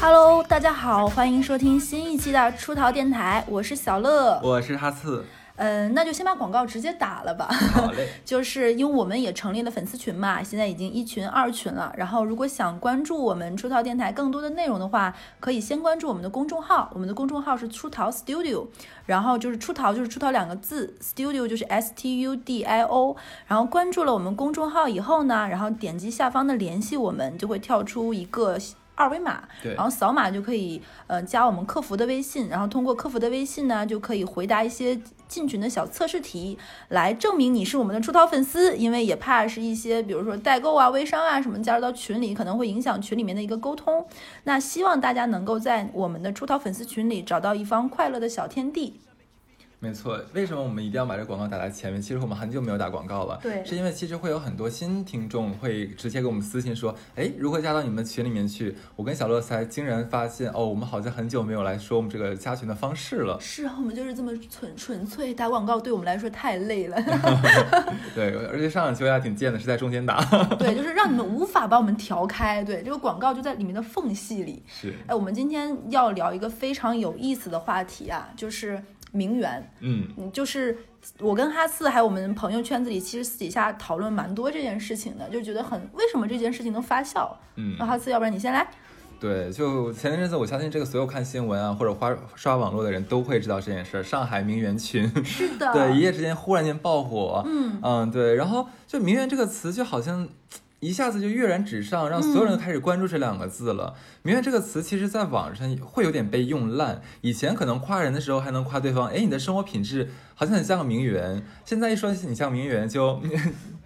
hello 大家好欢迎收听新一期的出逃电台我是小乐。我是哈茨嗯，那就先把广告直接打了吧。好嘞。就是因为我们也成立了粉丝群嘛，现在已经一群、二群了。然后，如果想关注我们出逃电台更多的内容的话，可以先关注我们的公众号，我们的公众号是出逃 Studio，然后就是出逃就是出逃两个字，Studio 就是 S T U D I O。然后关注了我们公众号以后呢，然后点击下方的联系我们，就会跳出一个。二维码，然后扫码就可以，呃，加我们客服的微信，然后通过客服的微信呢，就可以回答一些进群的小测试题，来证明你是我们的出逃粉丝。因为也怕是一些，比如说代购啊、微商啊什么加入到群里，可能会影响群里面的一个沟通。那希望大家能够在我们的出逃粉丝群里找到一方快乐的小天地。没错，为什么我们一定要把这个广告打在前面？其实我们很久没有打广告了，对是因为其实会有很多新听众会直接给我们私信说，哎，如何加到你们群里面去？我跟小乐才竟然发现，哦，我们好像很久没有来说我们这个加群的方式了。是啊，我们就是这么纯纯粹打广告，对我们来说太累了。对，而且上两期我俩挺贱的，是在中间打。对，就是让你们无法把我们调开。对，这个广告就在里面的缝隙里。是，哎，我们今天要聊一个非常有意思的话题啊，就是名媛。嗯，嗯，就是我跟哈次还有我们朋友圈子里，其实私底下讨论蛮多这件事情的，就觉得很为什么这件事情能发酵。嗯那哈次，要不然你先来。对，就前一阵子，我相信这个所有看新闻啊或者花刷网络的人都会知道这件事儿。上海名媛群，是的，对，一夜之间忽然间爆火。嗯嗯，对，然后就“名媛”这个词就好像一下子就跃然纸上，让所有人都开始关注这两个字了。名媛”这个词其实在网上会有点被用烂，以前可能夸人的时候还能夸对方，哎，你的生活品质好像很像个名媛。现在一说你像名媛就，就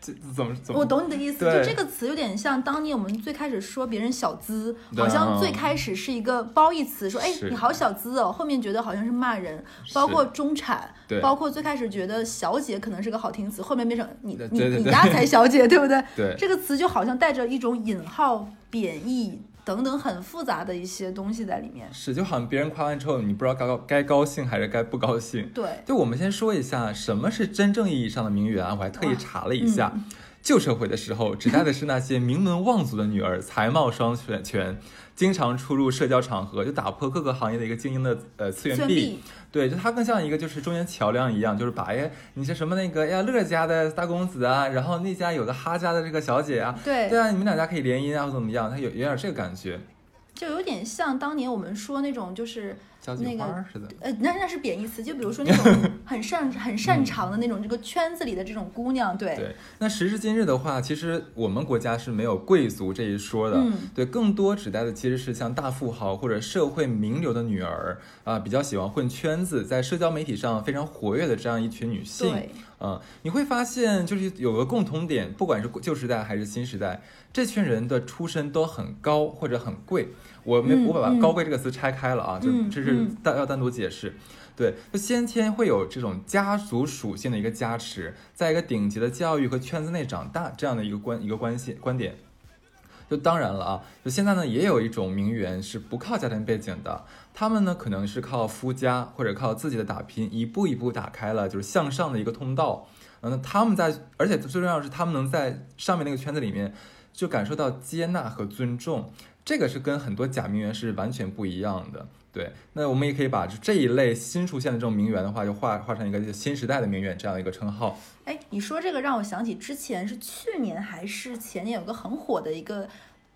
怎么怎么？我懂你的意思，就这个词有点像当年我们最开始说别人小资，好像嗯最开始是一个褒义词，说哎你好小资哦，后面觉得好像是骂人，包括中产，对包括最开始觉得小姐可能是个好听词，后面变成你你你家才小姐，对不对？对这个词就好像带着一种引号、贬义等等很复杂的一些东西在里面。是，就好像别人夸完之后，你不知道该高该高兴还是该不高兴。对，就我们先说一下什么是真正意义上的名媛啊，我还特意查了一下。嗯旧社会的时候，指代的是那些名门望族的女儿，才貌双全全，经常出入社交场合，就打破各个行业的一个精英的呃次元壁。对，就它更像一个就是中间桥梁一样，就是把哎你是什么那个哎呀乐家的大公子啊，然后那家有个哈家的这个小姐啊，对对啊，你们两家可以联姻啊，或怎么样，它有有点这个感觉，就有点像当年我们说那种就是。交际那个花儿似的。呃，那那是贬义词，就比如说那种 很擅很擅长的那种这个圈子里的这种姑娘，对，对，那时至今日的话，其实我们国家是没有贵族这一说的。嗯对，更多指代的其实是像大富豪或者社会名流的女儿啊、比较喜欢混圈子，在社交媒体上非常活跃的这样一群女性。对，嗯，你会发现，就是有个共同点，不管是旧时代还是新时代，这群人的出身都很高或者很贵。我没，嗯我把嗯“高贵”这个词拆开了啊，就嗯这是嗯单要单独解释。对，就先天会有这种家族属性的一个加持，在一个顶级的教育和圈子内长大这样的一个关一个关系观点。就当然了啊，就现在呢，也有一种名媛是不靠家庭背景的，他们呢可能是靠夫家或者靠自己的打拼，一步一步打开了就是向上的一个通道。嗯，那他们在，而且最重要的是，他们能在上面那个圈子里面就感受到接纳和尊重，这个是跟很多假名媛是完全不一样的。对，那我们也可以把这一类新出现的这种名媛的话，就画画成一个新时代的名媛这样一个称号。哎，你说这个让我想起之前是去年还是前年有个很火的一个。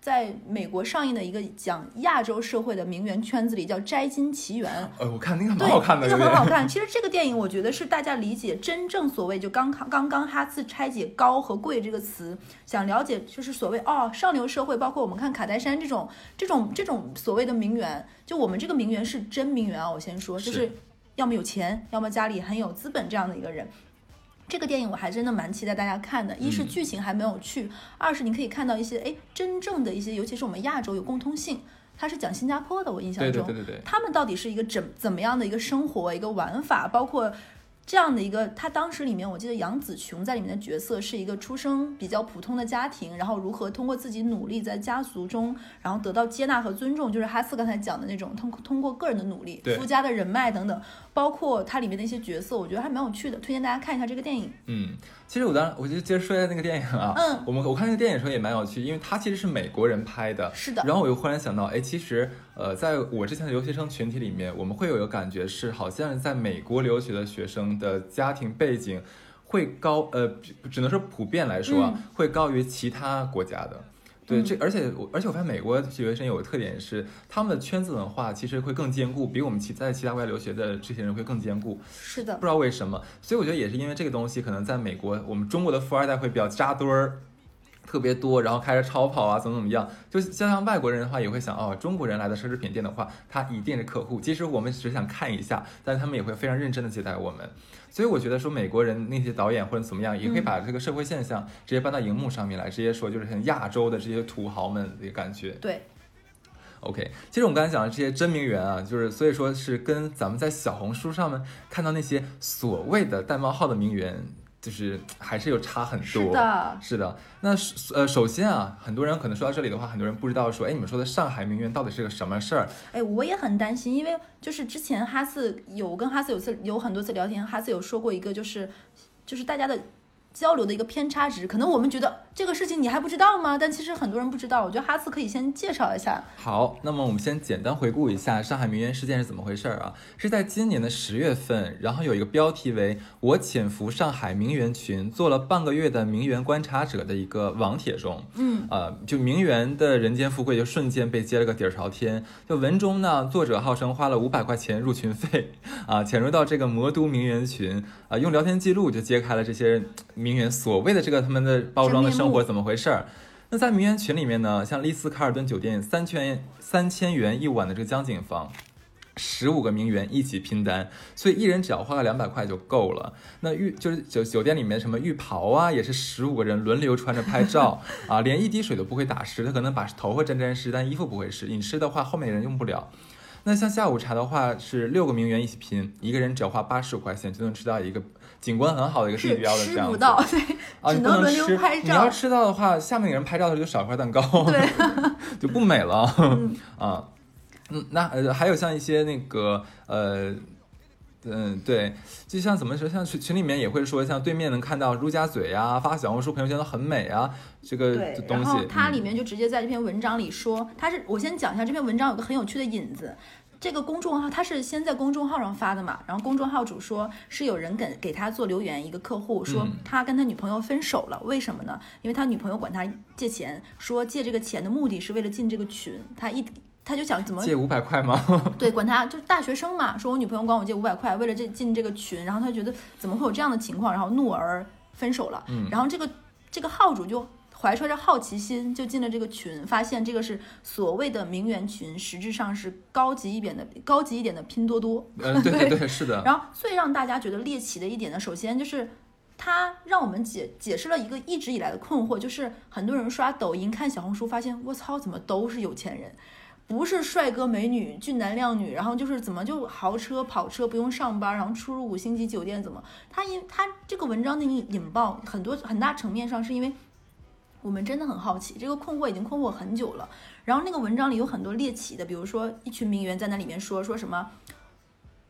在美国上映的一个讲亚洲社会的名媛圈子里，叫《摘金奇缘》。呃，我看那个对，蛮好看的，那？个很好看。其实这个电影，我觉得是大家理解真正所谓就刚刚刚哈次拆解“高”和“贵”这个词，想了解就是所谓哦上流社会，包括我们看卡戴珊这种这种这种所谓的名媛，就我们这个名媛是真名媛啊，我先说，就是是要么有钱，要么家里很有资本这样的一个人。这个电影我还真的蛮期待大家看的，一是嗯剧情还没有去，二是你可以看到一些哎真正的一些，尤其是我们亚洲有共通性。它是讲新加坡的，我印象对中，对对对对，他们到底是一个怎怎么样的一个生活、一个玩法，包括这样的一个，他当时里面我记得杨紫琼在里面的角色是一个出生比较普通的家庭，然后如何通过自己努力在家族中，然后得到接纳和尊重，就是哈斯刚才讲的那种通 通过个人的努力、对附加的人脉等等，包括它里面的一些角色，我觉得还蛮有趣的，推荐大家看一下这个电影。嗯，其实我当我就接着说一下那个电影啊，嗯。我们我看那个电影的时候也蛮有趣，因为它其实是美国人拍的，是的。然后我又忽然想到，哎，其实呃，在我之前的留学生群体里面，我们会有一个感觉是，好像在美国留学的学生的家庭背景会高，呃，只只能说普遍来说啊，嗯会高于其他国家的。对，嗯这而且我而且我发现美国学生有个特点是，他们的圈子文化其实会更坚固，比我们其在其他国家留学的这些人会更坚固。是的不，知道为什么，所以我觉得也是因为这个东西，可能在美国，我们中国的富二代会比较扎堆儿，特别多，然后开着超跑啊，怎么怎么样。就像像外国人的话，也会想哦，中国人来的奢侈品店的话，他一定是客户。即使我们只想看一下，但是他们也会非常认真的接待我们。所以我觉得说美国人那些导演或者怎么样，也可以把这个社会现象直接搬到荧幕上面来，直接说就是很亚洲的这些土豪们的感觉。对，OK，其实我们刚才讲的这些真名媛啊，就是所以说是跟咱们在小红书上面看到那些所谓的带冒号的名媛，就是还是有差很多。是的，是的。那首呃，首先啊，很多人可能说到这里的话，很多人不知道说，哎，你们说的上海名媛到底是个什么事儿？哎，我也很担心，因为就是之前哈斯有跟哈斯有次有很多次聊天，哈斯有说过一个就是就是大家的交流的一个偏差值，可能我们觉得这个事情你还不知道吗？但其实很多人不知道。我觉得哈斯可以先介绍一下。好，那么我们先简单回顾一下上海名媛事件是怎么回事儿啊？是在今年的十月份，然后有一个标题为“我潜伏上海名媛群，做了半个月的名媛观察者”的一个网帖中，嗯，呃，就名媛的人间富贵就瞬间被揭了个底儿朝天。就文中呢，作者号称花了五百块钱入群费，啊，潜入到这个魔都名媛群，啊，用聊天记录就揭开了这些名媛所谓的这个他们的包装的生活怎么回事儿。那在名媛群里面呢，像丽思卡尔顿酒店三千三千元一晚的这个江景房。十五个名媛一起拼单，所以一人只要花个两百块就够了。那浴就是酒酒店里面什么浴袍啊，也是十五个人轮流穿着拍照 啊，连一滴水都不会打湿，他可能把头发沾沾湿，但衣服不会湿。你湿的话，后面的人用不了。那像下午茶的话，是六个名媛一起拼，一个人只要花八十五块钱就能吃到一个景观很好的一个地标的这样子。吃不到，对，只能轮流拍照你要吃到的话，下面的人拍照的时候就少一块蛋糕，对，就不美了。嗯 啊，嗯，那呃还有像一些那个呃。嗯，对，就像怎么说，像群群里面也会说，像对面能看到陆家嘴啊，发小红书朋友圈都很美啊，这个，东西。然后它嗯里面就直接在这篇文章里说，它是我先讲一下这篇文章有个很有趣的引子。这个公众号他是先在公众号上发的嘛，然后公众号主说是有人给给他做留言，一个客户说嗯他跟他女朋友分手了，为什么呢？因为他女朋友管他借钱，说借这个钱的目的是为了进这个群，他一他就想怎么借五百块吗？对，管他就是大学生嘛，说我女朋友管我借五百块，为了这进这个群，然后他觉得怎么会有这样的情况，然后怒而分手了。嗯然后这个这个号主就怀揣着好奇心就进了这个群，发现这个是所谓的名媛群，实质上是高级一点的高级一点的拼多多。嗯，对对 对，是的。然后最让大家觉得猎奇的一点呢，首先就是。他让我们解解释了一个一直以来的困惑，就是很多人刷抖音、看小红书，发现我操，怎么都是有钱人，不是帅哥美女、俊男靓女，然后就是怎么就豪车、跑车不用上班，然后出入五星级酒店，怎么？他因他这个文章的引引爆很多很大层面上是因为我们真的很好奇，这个困惑已经困惑很久了。然后那个文章里有很多猎奇的，比如说一群名媛在那里面说说什么。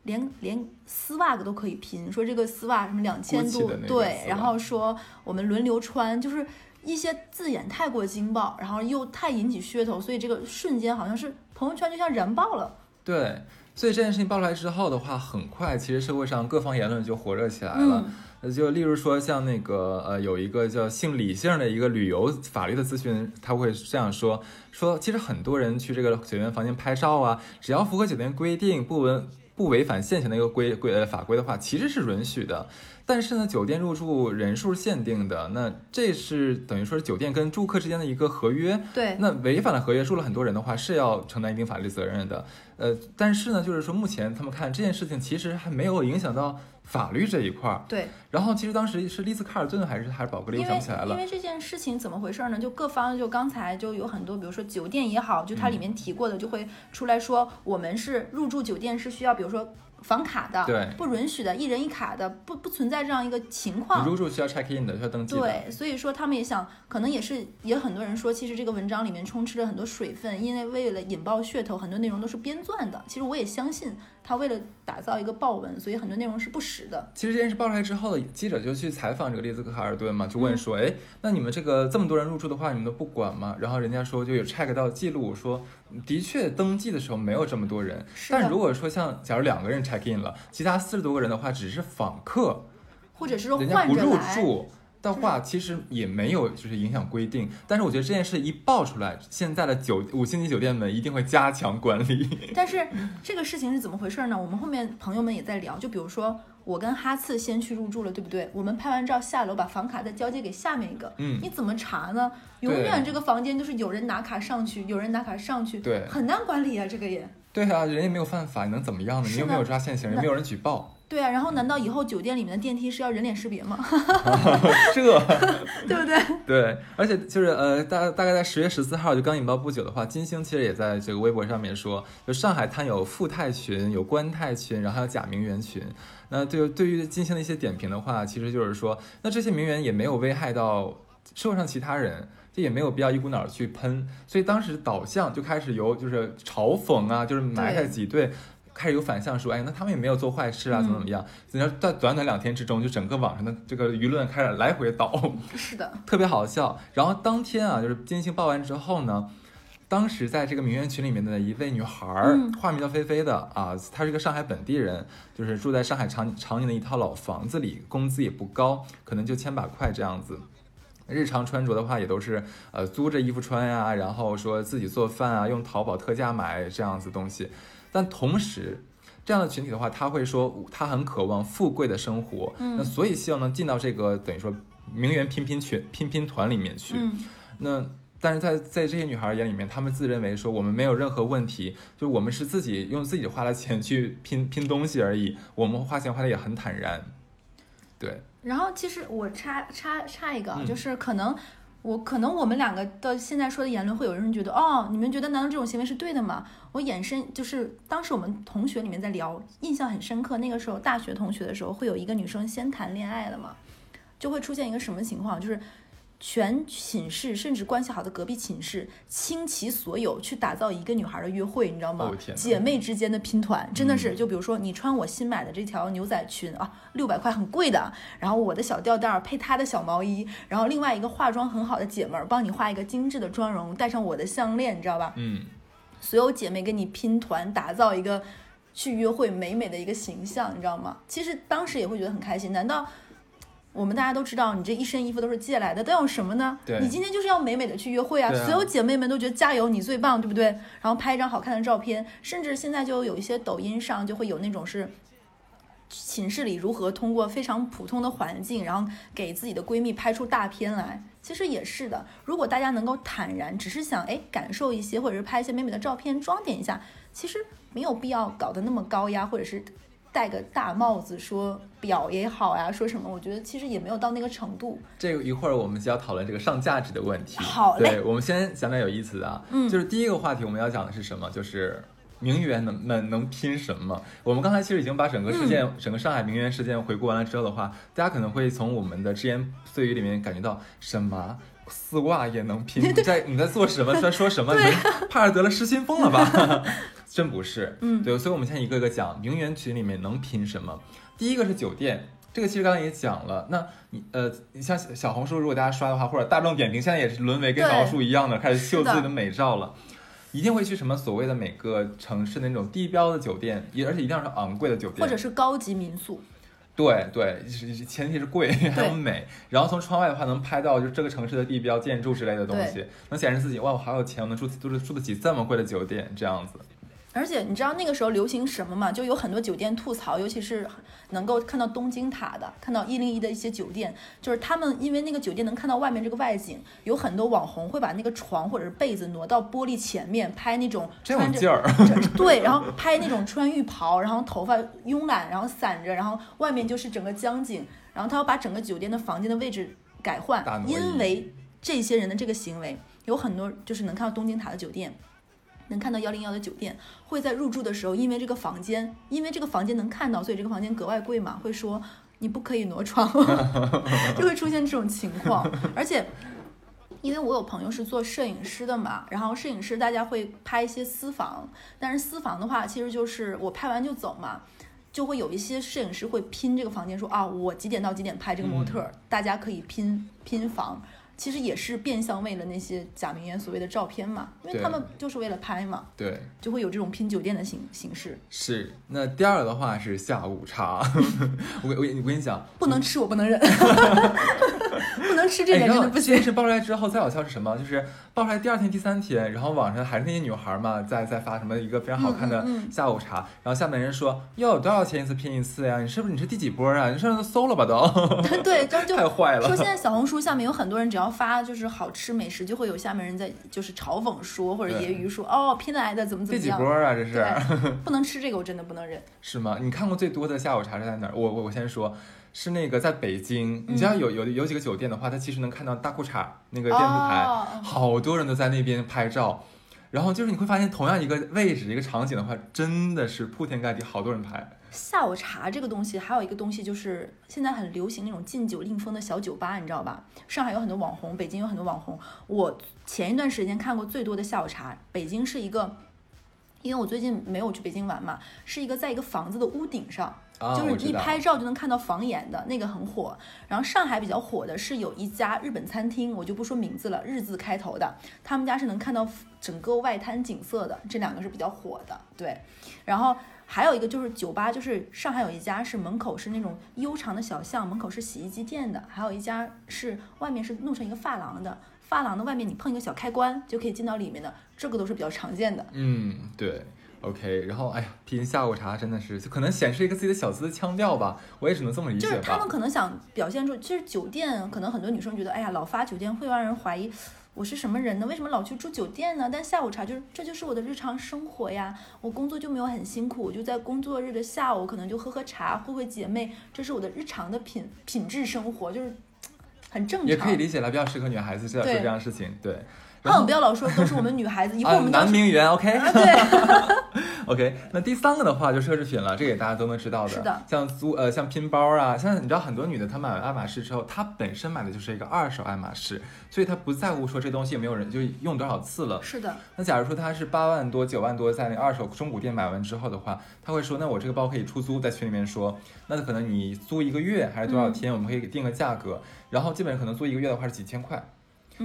连连丝袜都可以拼，说这个丝袜什么两千多对，然后说我们轮流穿，就是一些字眼太过惊爆，然后又太引起噱头，所以这个瞬间好像是朋友圈就像燃爆了。对，所以这件事情爆出来之后的话，很快其实社会上各方言论就火热起来了。就例如说，像那个呃，有一个叫姓李姓的一个旅游法律的咨询，他会这样说：说其实很多人去这个酒店房间拍照啊，只要符合酒店规定，不违不违反现行的一个规规呃法规的话，其实是允许的。但是呢，酒店入住人数限定的，那这是等于说是酒店跟住客之间的一个合约。对，那违反了合约，住了很多人的话，是要承担一定法律责任的。呃，但是呢，就是说目前他们看这件事情其实还没有影响到法律这一块儿。对，然后其实当时是丽兹卡尔顿还是还是宝格丽，我想不起来了。因为这件事情怎么回事呢？就各方就刚才就有很多，比如说酒店也好，就它里面提过的，就会出来说我们是入住酒店是需要，比如说房卡的，对不允许的，一人一卡的，不不存在这样一个情况你。入住需要 check in 的，需要登记的。对，所以说他们也想，可能也是也很多人说，其实这个文章里面充斥着很多水分，因为为了引爆噱头，很多内容都是编撰的。其实我也相信他为了打造一个爆文，所以很多内容是不实的。其实这件事爆出来之后，记者就去采访这个丽兹卡尔顿嘛，就嗯问说，哎、那你们这个这么多人入住的话，你们都不管吗？然后人家说就有 check 到记录说，的确登记的时候没有这么多人，但如果说像假如两个人 check in 了，其他四十多个人的话，只是访客，或者是说人家不入住。的话，其实也没有就是影响规定，但是我觉得这件事一爆出来，现在的酒五星级酒店们一定会加强管理。但是 这个事情是怎么回事呢？我们后面朋友们也在聊，就比如说我跟哈次先去入住了，对不对？我们拍完照下楼，把房卡再交接给下面一个，嗯你怎么查呢？永远这个房间就是有人拿卡上去，有人拿卡上去，对很难管理啊，这个也。对啊，人也没有犯法，你能怎么样呢？你又没有抓现行人，没有人举报，对啊，然后难道以后酒店里面的电梯是要人脸识别吗？这。对不对？对，而且就是呃，大大概在十月十四号就刚引爆不久的话，金星其实也在这个微博上面说，就上海滩有富泰群、有官泰群，然后还有假名媛群。那对对于金星的一些点评的话，其实就是说，那这些名媛也没有危害到社会上其他人。这也没有必要一股脑儿去喷，所以当时导向就开始由就是嘲讽啊，就是埋汰挤兑，开始有反向说，哎，那他们也没有做坏事啊，怎么怎么样？然后在短短两天之中，就整个网上的这个舆论开始来回倒。是的，特别好笑。然后当天啊，就是金星报完之后呢，当时在这个名媛群里面的一位女孩化名叫菲菲的啊，她是一个上海本地人，就是住在上海长常年的一套老房子里，工资也不高，可能就千把块这样子。日常穿着的话，也都是呃租着衣服穿呀、然后说自己做饭啊，用淘宝特价买这样子东西。但同时，这样的群体的话，他会说他很渴望富贵的生活，嗯那所以希望能进到这个等于说名媛拼拼群拼拼团里面去。嗯，那但是在在这些女孩眼里面，她们自认为说我们没有任何问题，就我们是自己用自己花的钱去拼拼东西而已，我们花钱花的也很坦然。对，然后其实我插插插一个就是可能我可能我们两个的现在说的言论，会有人觉得哦，你们觉得难道这种行为是对的吗？我衍生就是当时我们同学里面在聊，印象很深刻。那个时候大学同学的时候，会有一个女生先谈恋爱了嘛，就会出现一个什么情况，就是。全寝室甚至关系好的隔壁寝室倾其所有去打造一个女孩的约会，你知道吗？哦姐妹之间的拼团真的是，嗯就比如说你穿我新买的这条牛仔裙啊，六百块很贵的，然后我的小吊带儿配她的小毛衣，然后另外一个化妆很好的姐们儿帮你画一个精致的妆容，戴上我的项链，你知道吧？嗯，所有姐妹跟你拼团，打造一个去约会美美的一个形象，你知道吗？其实当时也会觉得很开心。难道我们大家都知道，你这一身衣服都是借来的，都有什么呢？对你今天就是要美美的去约会啊！啊所有姐妹们都觉得加油，你最棒，对不对？然后拍一张好看的照片，甚至现在就有一些抖音上就会有那种是。寝室里如何通过非常普通的环境，然后给自己的闺蜜拍出大片来，其实也是的。如果大家能够坦然，只是想哎感受一些，或者是拍一些美美的照片，装点一下，其实没有必要搞得那么高压，或者是戴个大帽子说表也好呀，说什么，我觉得其实也没有到那个程度。这个一会儿我们就要讨论这个上价值的问题。好嘞对，我们先讲点有意思的啊，嗯就是第一个话题我们要讲的是什么？就是。名媛能们能拼什么？我们刚才其实已经把整个事件、嗯整个上海名媛事件回顾完了之后的话，大家可能会从我们的只言碎语里面感觉到什么丝袜也能拼？你在你在做什么？在说什么？你怕是得了失心疯了吧？真不是，嗯对，所以我们现在一个个讲名媛群里面能拼什么。第一个是酒店，这个其实刚才也讲了。那你呃，你像小小红书，如果大家刷的话，或者大众点评，现在也是沦为跟对小红书一样的，开始秀自己的美照了。一定会去什么所谓的每个城市的那种地标的酒店，也而且一定要是昂贵的酒店，或者是高级民宿，对对，前提是贵 还有美，然后从窗外的话能拍到就是这个城市的地标建筑之类的东西，能显示自己哇我好有钱，我能住住住得起这么贵的酒店这样子。而且你知道那个时候流行什么吗？就有很多酒店吐槽，尤其是能够看到东京塔的，看到一零一的一些酒店，就是他们因为那个酒店能看到外面这个外景，有很多网红会把那个床或者是被子挪到玻璃前面拍那种穿着劲儿。对，然后拍那种穿浴袍，然后头发慵懒，然后散着，然后外面就是整个江景，然后他要把整个酒店的房间的位置改换因为这些人的这个行为，有很多就是能看到东京塔的酒店。能看到幺零幺的酒店会在入住的时候，因为这个房间，因为这个房间能看到，所以这个房间格外贵嘛，会说你不可以挪床，就会出现这种情况。而且，因为我有朋友是做摄影师的嘛，然后摄影师大家会拍一些私房，但是私房的话，其实就是我拍完就走嘛。就会有一些摄影师会拼这个房间，说啊，我几点到几点拍这个模特儿，大家可以拼拼房。其实也是变相为了那些假名媛所谓的照片嘛，因为他们就是为了拍嘛，对，就会有这种拼酒店的形形式。是。那第二的话是下午茶，我我我跟你讲，不能吃，我不能忍，不能吃这哎，点真的不行。这件事爆出来之后，再好笑是什么？就是爆出来第二天、第三天，然后网上还是那些女孩嘛，在在发什么一个非常好看的嗯嗯嗯下午茶，然后下面人说哟多少钱一次拼一次呀？你是不是你是第几波啊？你上面都搜了吧都？对，然后就太坏了说现在小红书下面有很多人，只要发就是好吃美食，就会有下面人在就是嘲讽说或者对揶揄说哦拼来的怎么怎么样第几。波啊？这是，不能吃这个，我真的不能忍。是吗？你看过最多的下午茶是在哪儿？我我我先说。是那个在北京，你知道有有有几个酒店的话，它其实能看到大裤衩那个电视台，哦好多人都在那边拍照。然后就是你会发现，同样一个位置、一个场景的话，真的是铺天盖地，好多人拍。下午茶这个东西，还有一个东西就是现在很流行那种禁酒令风的小酒吧，你知道吧？上海有很多网红，北京有很多网红。我前一段时间看过最多的下午茶，北京是一个，因为我最近没有去北京玩嘛，是一个在一个房子的屋顶上，啊，就是一拍照就能看到房檐的那个很火。然后上海比较火的是有一家日本餐厅，我就不说名字了，日字开头的，他们家是能看到整个外滩景色的，这两个是比较火的。对，然后还有一个就是酒吧，就是上海有一家是门口是那种悠长的小巷，门口是洗衣机店的，还有一家是外面是弄成一个发廊的，发廊的外面你碰一个小开关就可以进到里面的，这个都是比较常见的。嗯，对，OK。然后，哎呀，拼下午茶真的是，就可能显示一个自己的小资腔调吧，我也只能这么理解吧就是他们。可能想表现出，其实酒店可能很多女生觉得，哎呀，老发酒店会让人怀疑我是什么人呢？为什么老去住酒店呢？但下午茶就是这就是我的日常生活呀，我工作就没有很辛苦，我就在工作日的下午可能就喝喝茶，会会姐妹，这是我的日常的品品质生活，就是很正常。也可以理解了，比较适合女孩子做做这样的事情。对，然哼，后不要老说都是我们女孩子，一会儿我啊，们就男名媛，OK。啊，对，OK，那第三个的话就奢侈品了，这个也大家都能知道的。是的像租呃像拼包啊，像你知道很多女的她买完爱马仕之后，她本身买的就是一个二手爱马仕，所以她不在乎说这东西有没有人就用多少次了。是的，那假如说她是八万多九万多在那个二手中古店买完之后的话，她会说那我这个包可以出租，在群里面说，那可能你租一个月还是多少嗯天，我们可以定个价格，然后基本上可能租一个月的话是几千块，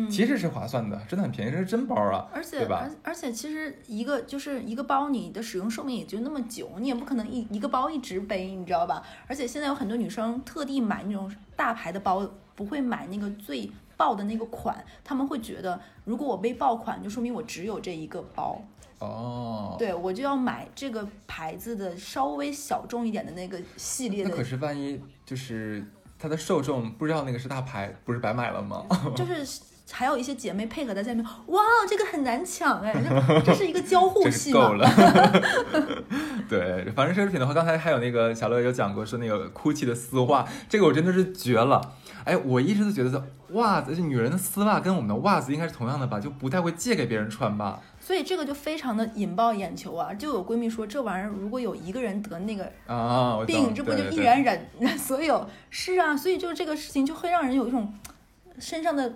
嗯。其实是划算的，真的很便宜，这是真包啊。而且对吧而而且其实一个就是一个包，你的使用寿命也就那么久，你也不可能一一个包一直背，你知道吧？而且现在有很多女生特地买那种大牌的包，不会买那个最爆的那个款，他们会觉得如果我背爆款，就说明我只有这一个包，哦，对我就要买这个牌子的稍微小众一点的那个系列的那可是万一就是它的受众不知道那个是大牌，不是白买了吗？就是还有一些姐妹配合在下面，哇，这个很难抢哎，这 这是一个交互戏嘛够。了。对，反正奢侈品的话，刚才还有那个小乐有讲过，说那个 GUCCI 的丝袜，这个我真的是绝了。哎，我一直都觉得袜子，女人的丝袜跟我们的袜子应该是同样的吧，就不太会借给别人穿吧？所以这个就非常的引爆眼球啊！就有闺蜜说，这玩意儿如果有一个人得那个啊，病，这不就一对对对人忍所有？是啊，所以就是这个事情就会让人有一种身上的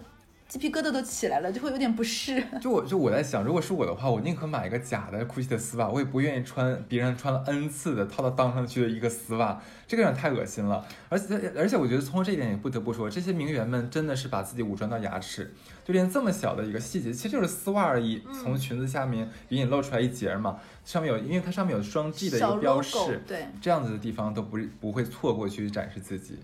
鸡皮疙瘩都起来了，就会有点不适。就我就我在想，如果是我的话，我宁可买一个假的 GUCCI 的丝袜，我也不愿意穿别人穿了 N 次的套到裆上去的一个丝袜，这个有点太恶心了。而且而且我觉得从这一点也不得不说，这些名媛们真的是把自己武装到牙齿，就连这么小的一个细节，其实就是丝袜而已，嗯从裙子下面隐隐露出来一截嘛，上面有因为它上面有双 G 的一个标识，对，这样子的地方都不不会错过去展示自己。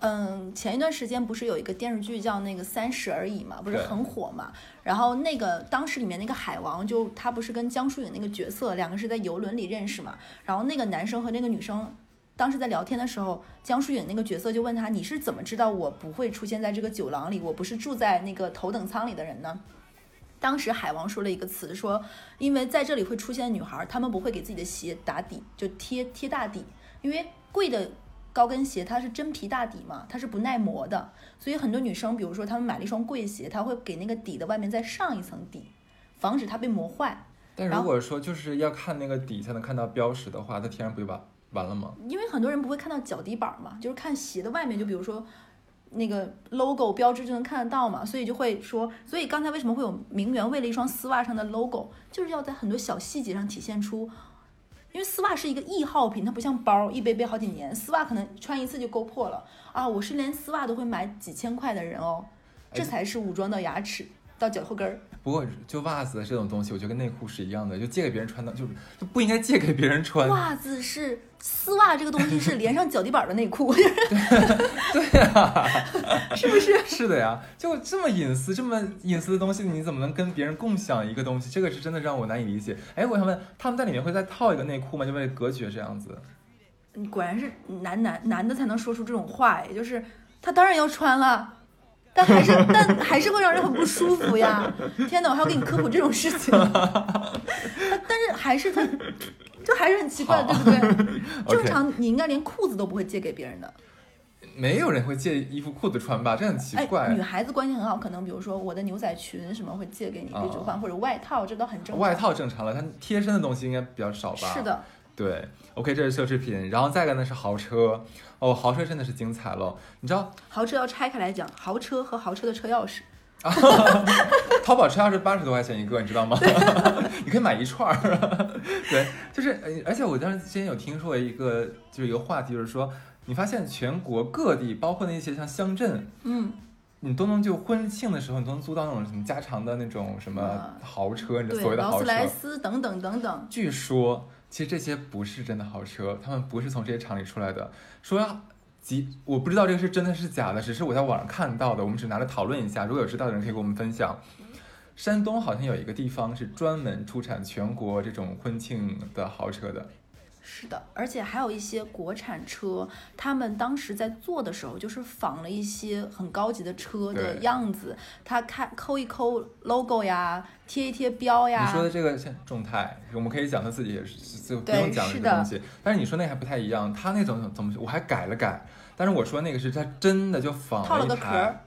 嗯，前一段时间不是有一个电视剧叫那个《三十而已》嘛，不是很火嘛？然后那个当时里面那个海王就他不是跟江疏影那个角色两个是在游轮里认识嘛？然后那个男生和那个女生当时在聊天的时候，江疏影那个角色就问他：“你是怎么知道我不会出现在这个酒廊里？我不是住在那个头等舱里的人呢？”当时海王说了一个词，说因为在这里会出现女孩，她们不会给自己的鞋打底，就贴贴大底，因为贵的高跟鞋它是真皮大底嘛，它是不耐磨的，所以很多女生，比如说她们买了一双贵鞋，她会给那个底的外面再上一层底，防止它被磨坏。但如果说就是要看那个底才能看到标识的话，它天然不就完完了吗？因为很多人不会看到脚底板嘛，就是看鞋的外面，就比如说那个 logo 标志就能看得到嘛，所以就会说，所以刚才为什么会有名媛为了一双丝袜上的 logo，就是要在很多小细节上体现出。因为丝袜是一个易耗品，它不像包，一背背好几年。丝袜可能穿一次就勾破了啊！我是连丝袜都会买几千块的人哦，这才是武装到牙齿到脚后跟儿。不过就袜子这种东西，我觉得跟内裤是一样的，就借给别人穿的，就就不应该借给别人穿。袜子是丝袜这个东西是 连上脚底板的内裤，对呀、是不是？是的呀，就这么隐私、这么隐私的东西，你怎么能跟别人共享一个东西？这个是真的让我难以理解。哎，我想问，他们在里面会再套一个内裤吗？就为了隔绝这样子？你果然是男男男的才能说出这种话，也就是他当然要穿了，但还是但还是会让人很不舒服呀！天哪，我还要给你科普这种事情，但但是还是他，就还是很奇怪，对不对？正常你应该连裤子都不会借给别人的，没有人会借衣服、裤子穿吧？这很奇怪。哎，女孩子关系很好，可能比如说我的牛仔裙什么会借给你可以去换，或者外套，这都很正常。外套正常了，它贴身的东西应该比较少吧？是。的，对，OK，这是奢侈品，然后再一个呢是豪车。哦，豪车真的是精彩了。你知道豪车要拆开来讲，豪车和豪车的车钥匙，淘宝车钥匙八十多块钱一个，你知道吗？你可以买一串儿。对，就是，呃而且我当时之前有听说一个，就是一个话题，就是说，你发现全国各地，包括那些像乡镇，嗯，你都能就婚庆的时候，你都能租到那种什么加长的那种什么啊豪车，你知道所谓，的豪车。劳斯莱斯等等等等，据说，其实这些不是真的豪车，他们不是从这些厂里出来的。说几，我不知道这个是真的是假的，只是我在网上看到的，我们只拿来讨论一下。如果有知道的人可以给我们分享。山东好像有一个地方是专门出产全国这种婚庆的豪车的。是的，而且还有一些国产车，他们当时在做的时候，就是仿了一些很高级的车的样子，他看抠一抠 logo 呀，贴一贴标呀你。说的这个像众泰，我们可以讲他自己也是，就不用讲这个东西。但是你说那还不太一样，他那种怎么我还改了改，但是我说那个是他真的就仿套了一台个壳儿，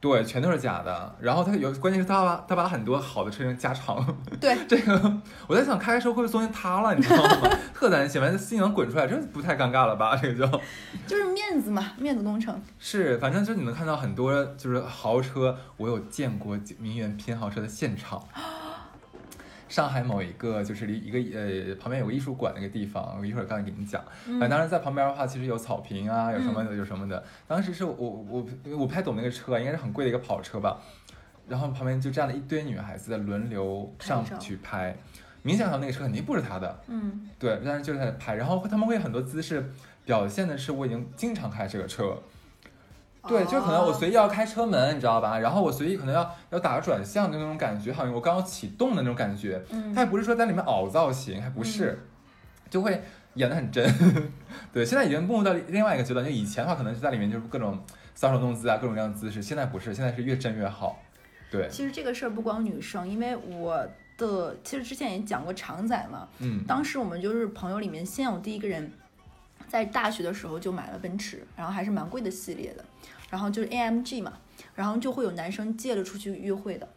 对，全都是假的。然后他有，关键是他把他把很多好的车型加长。对，这个我在想，开的时候会不会中间塌了，你知道吗？特担心，完了新能滚出来，这不太尴尬了吧？这个就 就是面子嘛，面子工程。是，反正就你能看到很多就是豪车，我有见过名媛拼豪车的现场。上海某一个就是离一个呃旁边有个艺术馆那个地方，我一会儿刚才给你讲。反正当时在旁边的话，其实有草坪啊，有什么的，有什么的。当时是我我我不太懂那个车，应该是很贵的一个跑车吧。然后旁边就站了一堆女孩子在轮流上去拍，明显看到那个车肯定不是他的，嗯，对，但是就是在拍，然后他们会有很多姿势表现的是我已经经常开这个车，对，就可能我哦随意要开车门，你知道吧？然后我随意可能要要打个转向的那种感觉，好像我刚要启动的那种感觉。嗯它也不是说在里面凹造型，还不是，就会演得很真。对，现在已经步入到另外一个阶段，就以前的话可能是在里面就是各种搔首弄姿啊，各种各样的姿势，现在不是，现在是越真越好。对，其实这个事儿不光女生，因为我的其实之前也讲过常仔嘛，嗯，当时我们就是朋友里面先有第一个人，在大学的时候就买了奔驰，然后还是蛮贵的系列的，然后就是 AMG 嘛，然后就会有男生借了出去约会的，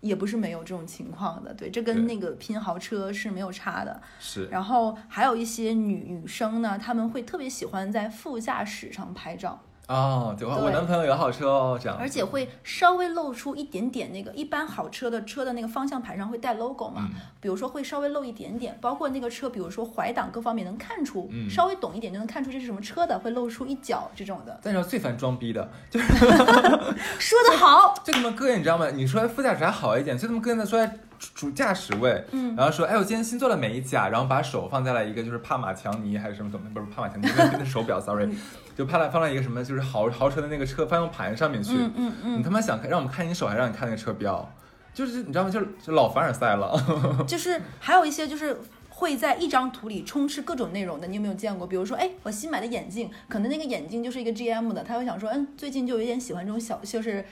也不是没有这种情况的，对，这跟那个拼豪车是没有差的。是，然后还有一些女女生呢，她们会特别喜欢在副驾驶上拍照，哦，对，我对。我男朋友有好车哦，这样，而且会稍微露出一点点那个，一般好车的车的那个方向盘上会带 logo 嘛，嗯。比如说会稍微露一点点，包括那个车，比如说怀档各方面能看出，嗯。稍微懂一点就能看出这是什么车的，会露出一角这种的。但是最烦装逼的，就是 说的好，就他妈膈应，你知道吗？你说副驾驶还好一点，就他妈膈应的说在主驾驶位，嗯然后说，哎，我今天新做了美甲，然后把手放在了一个就是帕玛强尼还是什么东西，不是帕玛强尼，那那手表，sorry，就放了放了一个什么就是豪豪车的那个车方向盘上面去，嗯嗯嗯，你他妈想看让我们看你手，还让你看那个车标，就是你知道吗？就是就老凡尔赛了，就是还有一些就是。会在一张图里充斥各种内容的，你有没有见过？比如说，哎，我新买的眼镜，可能那个眼镜就是一个 GM 的，他会想说，嗯，最近就有点喜欢这种小，就是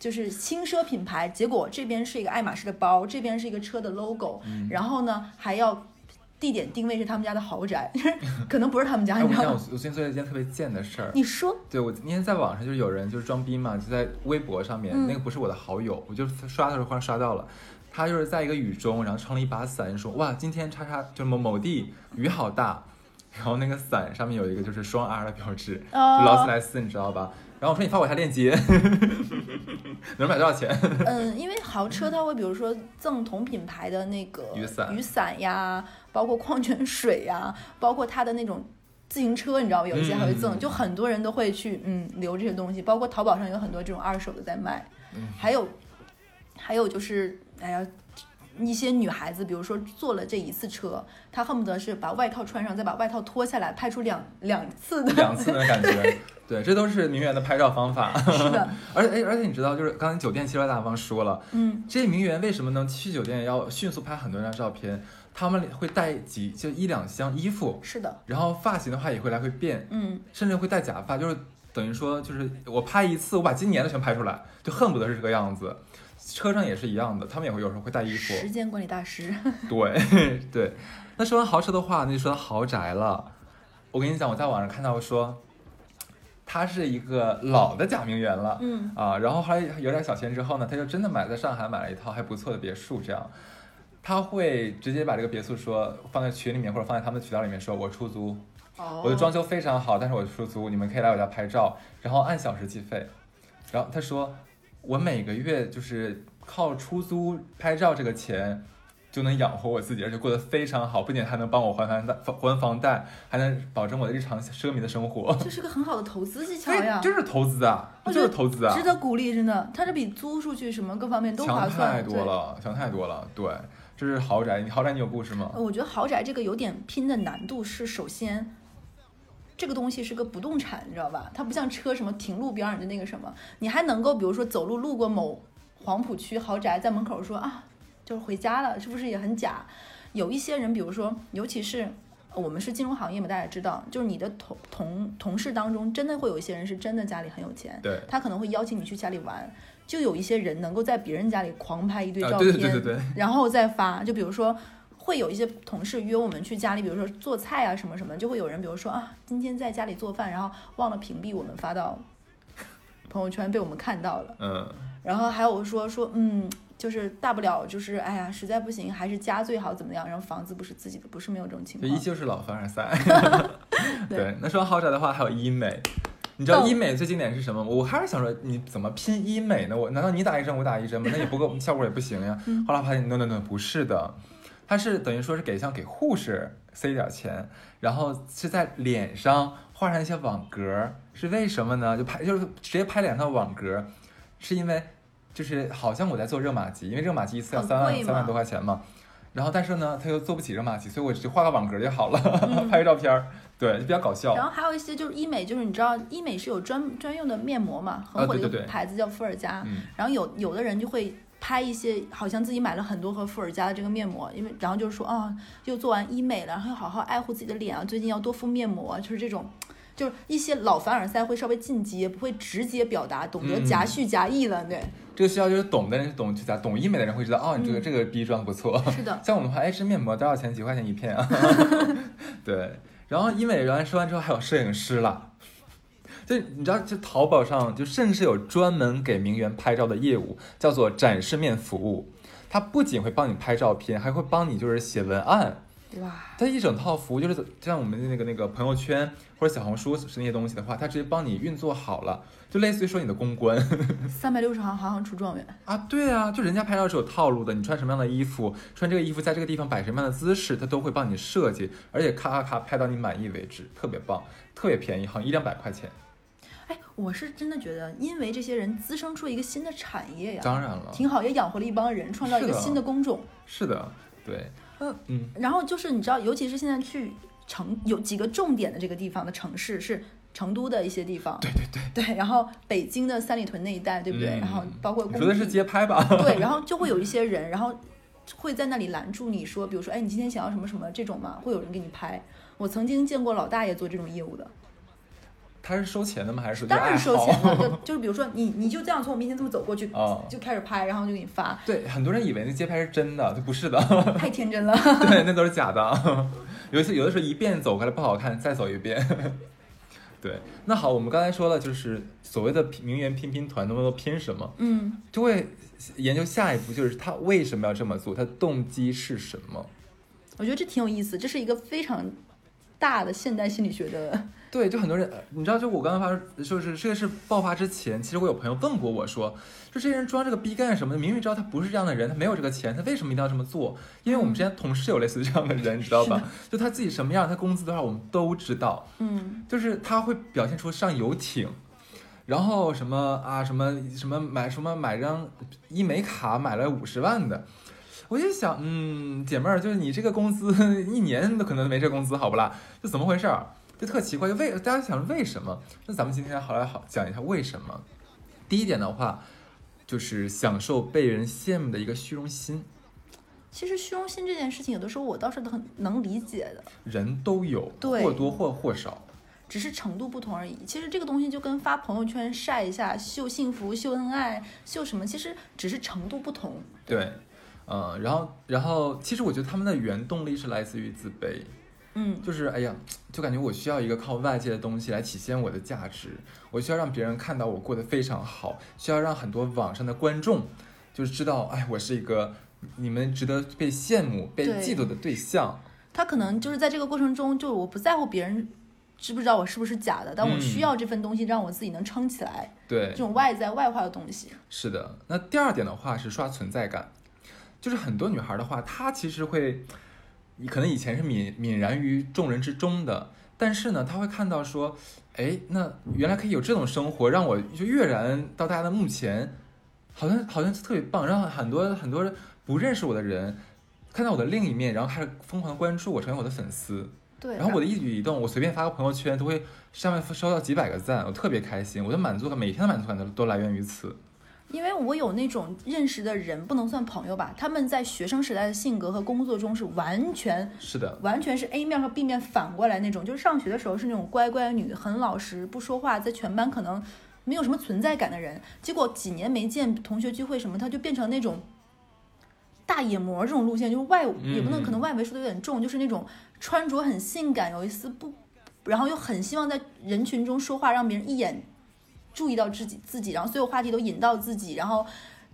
就是轻奢品牌。结果这边是一个爱马仕的包，这边是一个车的 logo，、然后呢还要地点定位是他们家的豪宅，可能不是他们家，你讲，你知道吗？我我最近做了一件特别贱的事儿，你说，对我今天在网上就是有人就是装逼嘛，就在微博上面，嗯那个不是我的好友，我就刷的时候忽然刷到了，他就是在一个雨中，然后撑了一把伞，说哇今天叉叉就某某地雨好大，然后那个伞上面有一个就是双 R 的标志，劳斯莱斯，你知道吧？然后我说你发我一下链接，能买多少钱？嗯，因为豪车它会比如说赠同品牌的那个雨伞雨伞呀，包括矿泉水呀，包括它的那种自行车，你知道吗？有一些还会赠，嗯就很多人都会去嗯留这些东西，包括淘宝上有很多这种二手的在卖，嗯还有还有就是哎呀。一些女孩子，比如说坐了这一次车，她恨不得是把外套穿上，再把外套脱下来，拍出两两次的两次的感觉，对，这都是名媛的拍照方法。是的，而且哎，而且你知道，就是刚才酒店七六大方说了，嗯，这些名媛为什么能去酒店要迅速拍很多张照片？他们会带几就一两箱衣服，是的，然后发型的话也会来回变，嗯，甚至会戴假发，就是等于说就是我拍一次，我把今年的全拍出来，就恨不得是这个样子。车上也是一样的，他们也会有时候会带衣服，时间管理大师，对 对。那说完豪车的话，那就说到豪宅了。我跟你讲，我在网上看到说，他是一个老的假名媛了，嗯啊，然后后来有点小钱之后呢，他就真的买在上海买了一套还不错的别墅，这样。他会直接把这个别墅说放在群里面，或者放在他们的渠道里面说，我出租，哦我的装修非常好，但是我出租，你们可以来我家拍照，然后按小时计费。然后他说，我每个月就是靠出租拍照这个钱就能养活我自己，而且过得非常好，不仅还能帮我还房贷、还房贷，还能保证我的日常奢靡的生活。这是个很好的投资技巧哎呀，就是投资啊，就是投资啊值，得鼓励，真的，它这比租出去什么各方面都划强算。太多了，强太多了。对，这是豪宅，你豪宅你有故事吗，？我觉得豪宅这个有点拼的难度是，首先，这个东西是个不动产，你知道吧？它不像车什么停路边儿你的那个什么，你还能够比如说走路路过某黄浦区豪宅，在门口说啊，就是回家了，是不是也很假？有一些人，比如说，尤其是呃我们是金融行业嘛，大家知道，就是你的同同同事当中，真的会有一些人是真的家里很有钱，对，他可能会邀请你去家里玩，就有一些人能够在别人家里狂拍一堆啊，照片，对对对对对，然后再发。就比如说，会有一些同事约我们去家里，比如说做菜啊什么什么，就会有人比如说啊，今天在家里做饭，然后忘了屏蔽我们发到朋友圈，被我们看到了。嗯，然后还有说说嗯。就是大不了就是哎呀，实在不行还是家最好怎么样？然后房子不是自己的，不是没有这种情况。就依旧是老凡尔赛。对对，那说豪宅的话，还有医美。你知道哦医美最经典是什么吗？我还是想说，你怎么拼医美呢？我难道你打一针我打一针吗？那也不够，效果也不行呀。嗯后来发现，no no no，不是的，它是等于说是给像给护士塞一点钱，然后是在脸上画上一些网格，是为什么呢？就拍就是直接拍脸上的网格，是因为就是好像我在做热玛吉，因为热玛吉一次要很三万三万多块钱嘛。然后但是呢，他又做不起热玛吉，所以我就画个网格就好了，嗯 拍个照片儿，对，就比较搞笑。然后还有一些就是医美，就是你知道医美是有专专用的面膜嘛，很火的一个牌子叫伏尔加。嗯，然后有有的人就会拍一些，好像自己买了很多盒伏尔佳的这个面膜，因为然后就是说啊，又做完医美了，然后要好好爱护自己的脸啊，最近要多敷面膜啊，就是这种。就是一些老凡尔赛会稍微进阶，不会直接表达，懂得嗯夹叙夹议了，对，这个需要就是懂的人懂就咋懂医美的人会知道，哦，你这个、嗯这个逼装不错。是的，像我们的话，哎，这面膜多少钱？几块钱一片啊？对。然后医美完说完之后，还有摄影师了。就你知道，就淘宝上就甚至有专门给名媛拍照的业务，叫做展示面服务。它不仅会帮你拍照片，还会帮你就是写文案。哇，它一整套服务就是像我们的那个那个朋友圈或者小红书是那些东西的话，它直接帮你运作好了，就类似于说你的公关。三百六十行，行行出状元。啊，对啊，就人家拍照是有套路的，你穿什么样的衣服，穿这个衣服在这个地方摆什么样的姿势，他都会帮你设计，而且咔咔咔拍到你满意为止，特别棒，特别便宜，好像一两百块钱。哎，我是真的觉得，因为这些人滋生出了一个新的产业呀，当然了，挺好，也养活了一帮人，创造一个新的工种。是的，对，嗯嗯，然后就是你知道，尤其是现在去成有几个重点的这个地方的城市是成都的一些地方，对对对，对，然后北京的三里屯那一带，对不对？嗯然后包括工你说的是街拍吧？对，然后就会有一些人，然后会在那里拦住你说，比如说，哎，你今天想要什么什么这种嘛，会有人给你拍。我曾经见过老大爷做这种业务的，他是收钱的吗？还是当然是收钱的？了，就 就是比如说你你就这样从我面前这么走过去，哦就开始拍，然后就给你发，对，很多人以为那街拍是真的，就不是的，太天真了。对，那都是假的。有一次，有的时候一遍走过来不好看，再走一遍。对，那好，我们刚才说了，就是所谓的名媛拼拼团，能不能拼什么？嗯，就会研究下一步，就是他为什么要这么做，他动机是什么？我觉得这挺有意思，这是一个非常大的现代心理学的，对，就很多人，呃你知道，就我刚刚发，就是这个事爆发之前，其实我有朋友问过我说，就这些人装这个逼干什么？明明知道他不是这样的人，他没有这个钱，他为什么一定要这么做？因为我们之前同事有类似这样的人，你知道吧？就他自己什么样，他工资多少，我们都知道。嗯，就是他会表现出上游艇，然后什么啊什么什么买什么买张医美卡买了五十万的，我就想，嗯，姐妹儿，就是你这个工资 一年都可能没这工资，好不啦？就怎么回事儿？就特奇怪，就为大家想为什么？那咱们今天好来好讲一下为什么。第一点的话，就是享受被人羡慕的一个虚荣心，其实虚荣心这件事情，有的时候我倒是很能理解的，人都有，对或多或或少。只是程度不同而已。其实这个东西就跟发朋友圈晒一下、秀幸福、秀恩爱、秀什么，其实只是程度不同。对，嗯，然后然后，其实我觉得他们的原动力是来自于自卑。嗯，就是哎呀，就感觉我需要一个靠外界的东西来体现我的价值，我需要让别人看到我过得非常好，需要让很多网上的观众就是知道，哎，我是一个你们值得被羡慕、被嫉妒的对象。他可能就是在这个过程中，就我不在乎别人知不知道我是不是假的，但我嗯需要这份东西让我自己能撑起来，对这，种外在外化的东西。是的。那第二点的话是刷存在感，就是很多女孩的话，她其实会，你可能以前是泯泯然于众人之中的，但是呢，他会看到说，哎，那原来可以有这种生活，让我就跃然到大家的目前，好像好像特别棒，让很多很多不认识我的人看到我的另一面，然后开始疯狂地关注我，成为我的粉丝。对，然后我的一举一动，我随便发个朋友圈，都会上面收到几百个赞，我特别开心，我的满足感，每天的满足感都都来源于此。因为我有那种认识的人，不能算朋友吧，他们在学生时代的性格和工作中是完全是的，完全是 A 面和 B 面反过来那种，就是上学的时候是那种乖乖女，很老实，不说话，在全班可能没有什么存在感的人。结果几年没见，同学聚会什么，他就变成那种大野模这种路线，就是外也不能嗯可能外围说的有点重，就是那种穿着很性感，有一丝不，然后又很希望在人群中说话，让别人一眼注意到自己自己，然后所有话题都引到自己，然后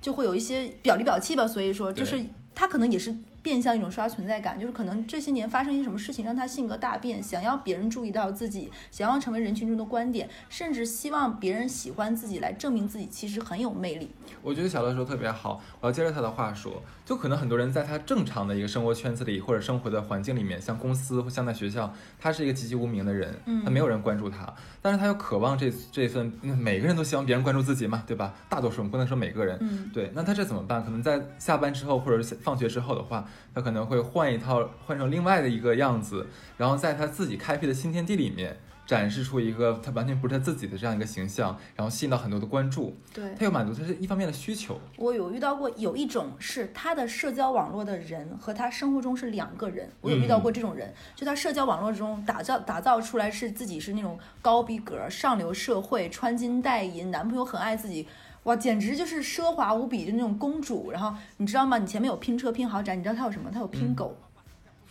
就会有一些表里表气吧。所以说，就是他可能也是变相一种刷存在感，就是可能这些年发生一些什么事情，让他性格大变，想要别人注意到自己，想要成为人群中的观点，甚至希望别人喜欢自己，来证明自己其实很有魅力。我觉得小乐说得特别好，我要接着他的话说，就可能很多人在他正常的一个生活圈子里或者生活的环境里面，像公司或像在学校，他是一个籍籍无名的人，嗯他没有人关注他，但是他又渴望这这份，嗯每个人都希望别人关注自己嘛，对吧？大多数我们不能说每个人，嗯，对，那他这怎么办？可能在下班之后或者是放学之后的话，他可能会换一套，换成另外的一个样子，然后在他自己开辟的新天地里面展示出一个他完全不是他自己的这样一个形象，然后吸引到很多的关注。对。他有满足他是一方面的需求。我有遇到过，有一种是他的社交网络的人和他生活中是两个人。我有遇到过这种人，就他社交网络中打造打造出来是自己是那种高逼格、上流社会、穿金戴银，男朋友很爱自己，哇，简直就是奢华无比，就那种公主。然后你知道吗？你前面有拼车、拼豪宅，你知道他有什么？他有拼狗，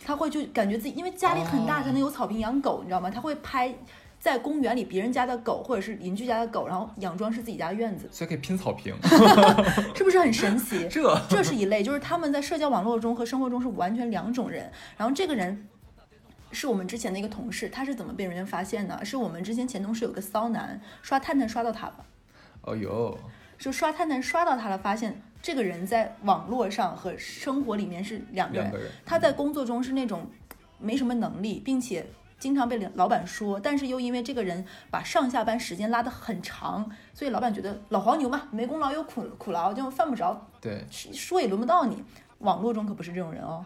他会就感觉自己因为家里很大，哦才能有草坪养狗，你知道吗？他会拍。在公园里，别人家的狗或者是邻居家的狗，然后佯装是自己家的院子，所以可以拼草坪，是不是很神奇？这这是一类，就是他们在社交网络中和生活中是完全两种人。然后这个人是我们之前的一个同事，他是怎么被人家发现的？是我们之前前同事有个骚男刷探探刷到他了，哦哟，就刷探探刷到他了，发现这个人在网络上和生活里面是两个人。个人，他在工作中是那种没什么能力，并且经常被领老板说，但是又因为这个人把上下班时间拉得很长，所以老板觉得老黄牛嘛，没功劳有苦苦劳，就犯不着对，说也轮不到你。网络中可不是这种人哦。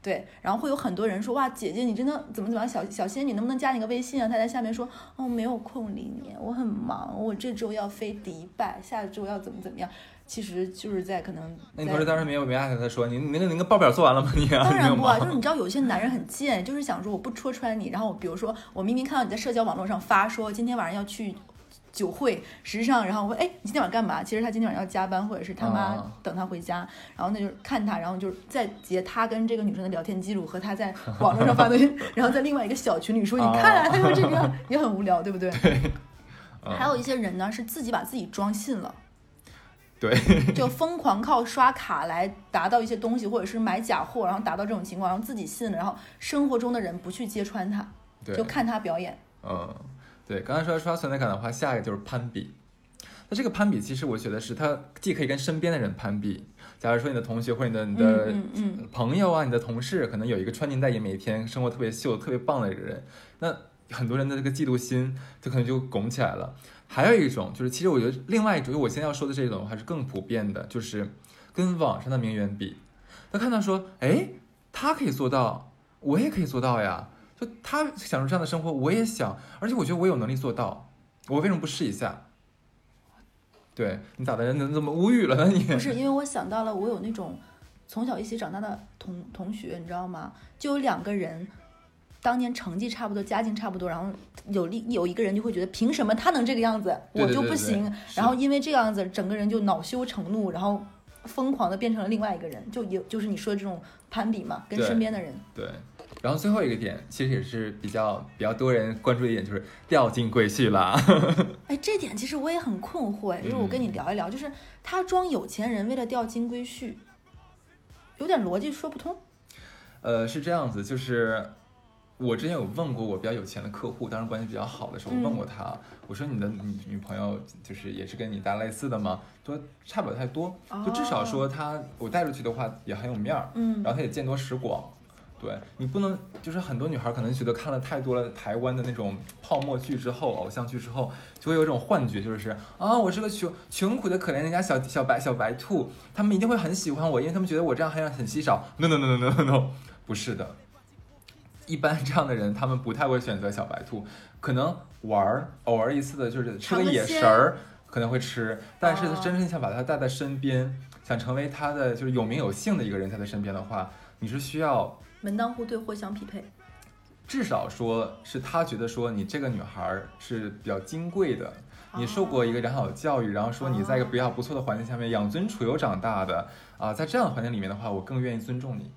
对，然后会有很多人说哇，姐姐你真的怎么怎么样，小小仙女能不能加你个微信啊？他在下面说哦，没有空理你，我很忙，我这周要飞迪拜，下周要怎么怎么样。其实就是在可能，那你同事当时没有没挨着他说，你那个那个报表做完了吗？你当然不啊，就是你知道有些男人很贱，就是想说我不戳穿你，然后比如说我明明看到你在社交网络上发说今天晚上要去酒会，实际上然后我哎你今天晚上干嘛？其实他今天晚上要加班，或者是他妈等他回家，然后那就是看他，然后就是再截他跟这个女生的聊天记录和他在 网络上发东西，然后在另外一个小群里说 你看啊他就这样，也很无聊，对不对？对。还有一些人呢是自己把自己装信了。对，就疯狂靠刷卡来达到一些东西，或者是买假货，然后达到这种情况，然后自己信了，然后生活中的人不去揭穿他，就看他表演。嗯，对，刚才说刷存在感的话，下一个就是攀比。那这个攀比，其实我觉得是他既可以跟身边的人攀比，假如说你的同学或者你的你的朋友啊，你的同事，可能有一个穿金戴银，每天生活特别秀、特别棒的一个人，那很多人的这个嫉妒心，就可能就拱起来了。还有一种就是，其实我觉得另外一种，就我现在要说的这种还是更普遍的，就是跟网上的名媛比，他看到说，哎，他可以做到，我也可以做到呀，就他享受这样的生活，我也想，而且我觉得我有能力做到，我为什么不试一下？对你咋的？人怎么无语了呢？你不是因为我想到了，我有那种从小一起长大的同同学，你知道吗？就有两个人。当年成绩差不多，家境差不多，然后有另有一个人就会觉得，凭什么他能这个样子，我就不行？然后因为这样子，整个人就恼羞成怒，然后疯狂的变成了另外一个人，就有就是你说的这种攀比嘛，跟身边的人。对。然后最后一个点，其实也是比较比较多人关注的一点，就是掉进规矩了。哎，这点其实我也很困惑，就是我跟你聊一聊，就是他装有钱人为了钓金龟婿，有点逻辑说不通。呃，是这样子，就是。我之前有问过我比较有钱的客户，当时关系比较好的时候，我问过他，我说你的女女朋友就是也是跟你大类似的吗？说差不了太多，就至少说他我带出去的话也很有面儿，嗯，然后他也见多识广，对你不能就是很多女孩可能觉得看了太多了台湾的那种泡沫剧之后，偶像剧之后，就会有一种幻觉，就是啊我是个穷穷苦的可怜人家小小白小白兔，他们一定会很喜欢我，因为他们觉得我这样很很稀少。No no no no no no，不是的。一般这样的人，他们不太会选择小白兔，可能玩儿，偶尔一次的就是吃个野食儿，可能会吃。但是真正想把他带在身边，想成为他的就是有名有姓的一个人在他身边的话，你是需要门当户对，互相匹配。至少说是他觉得说你这个女孩是比较金贵的，你受过一个良好的教育，然后说你在一个比较不错的环境下面养尊处优长大的啊，在这样的环境里面的话，我更愿意尊重你。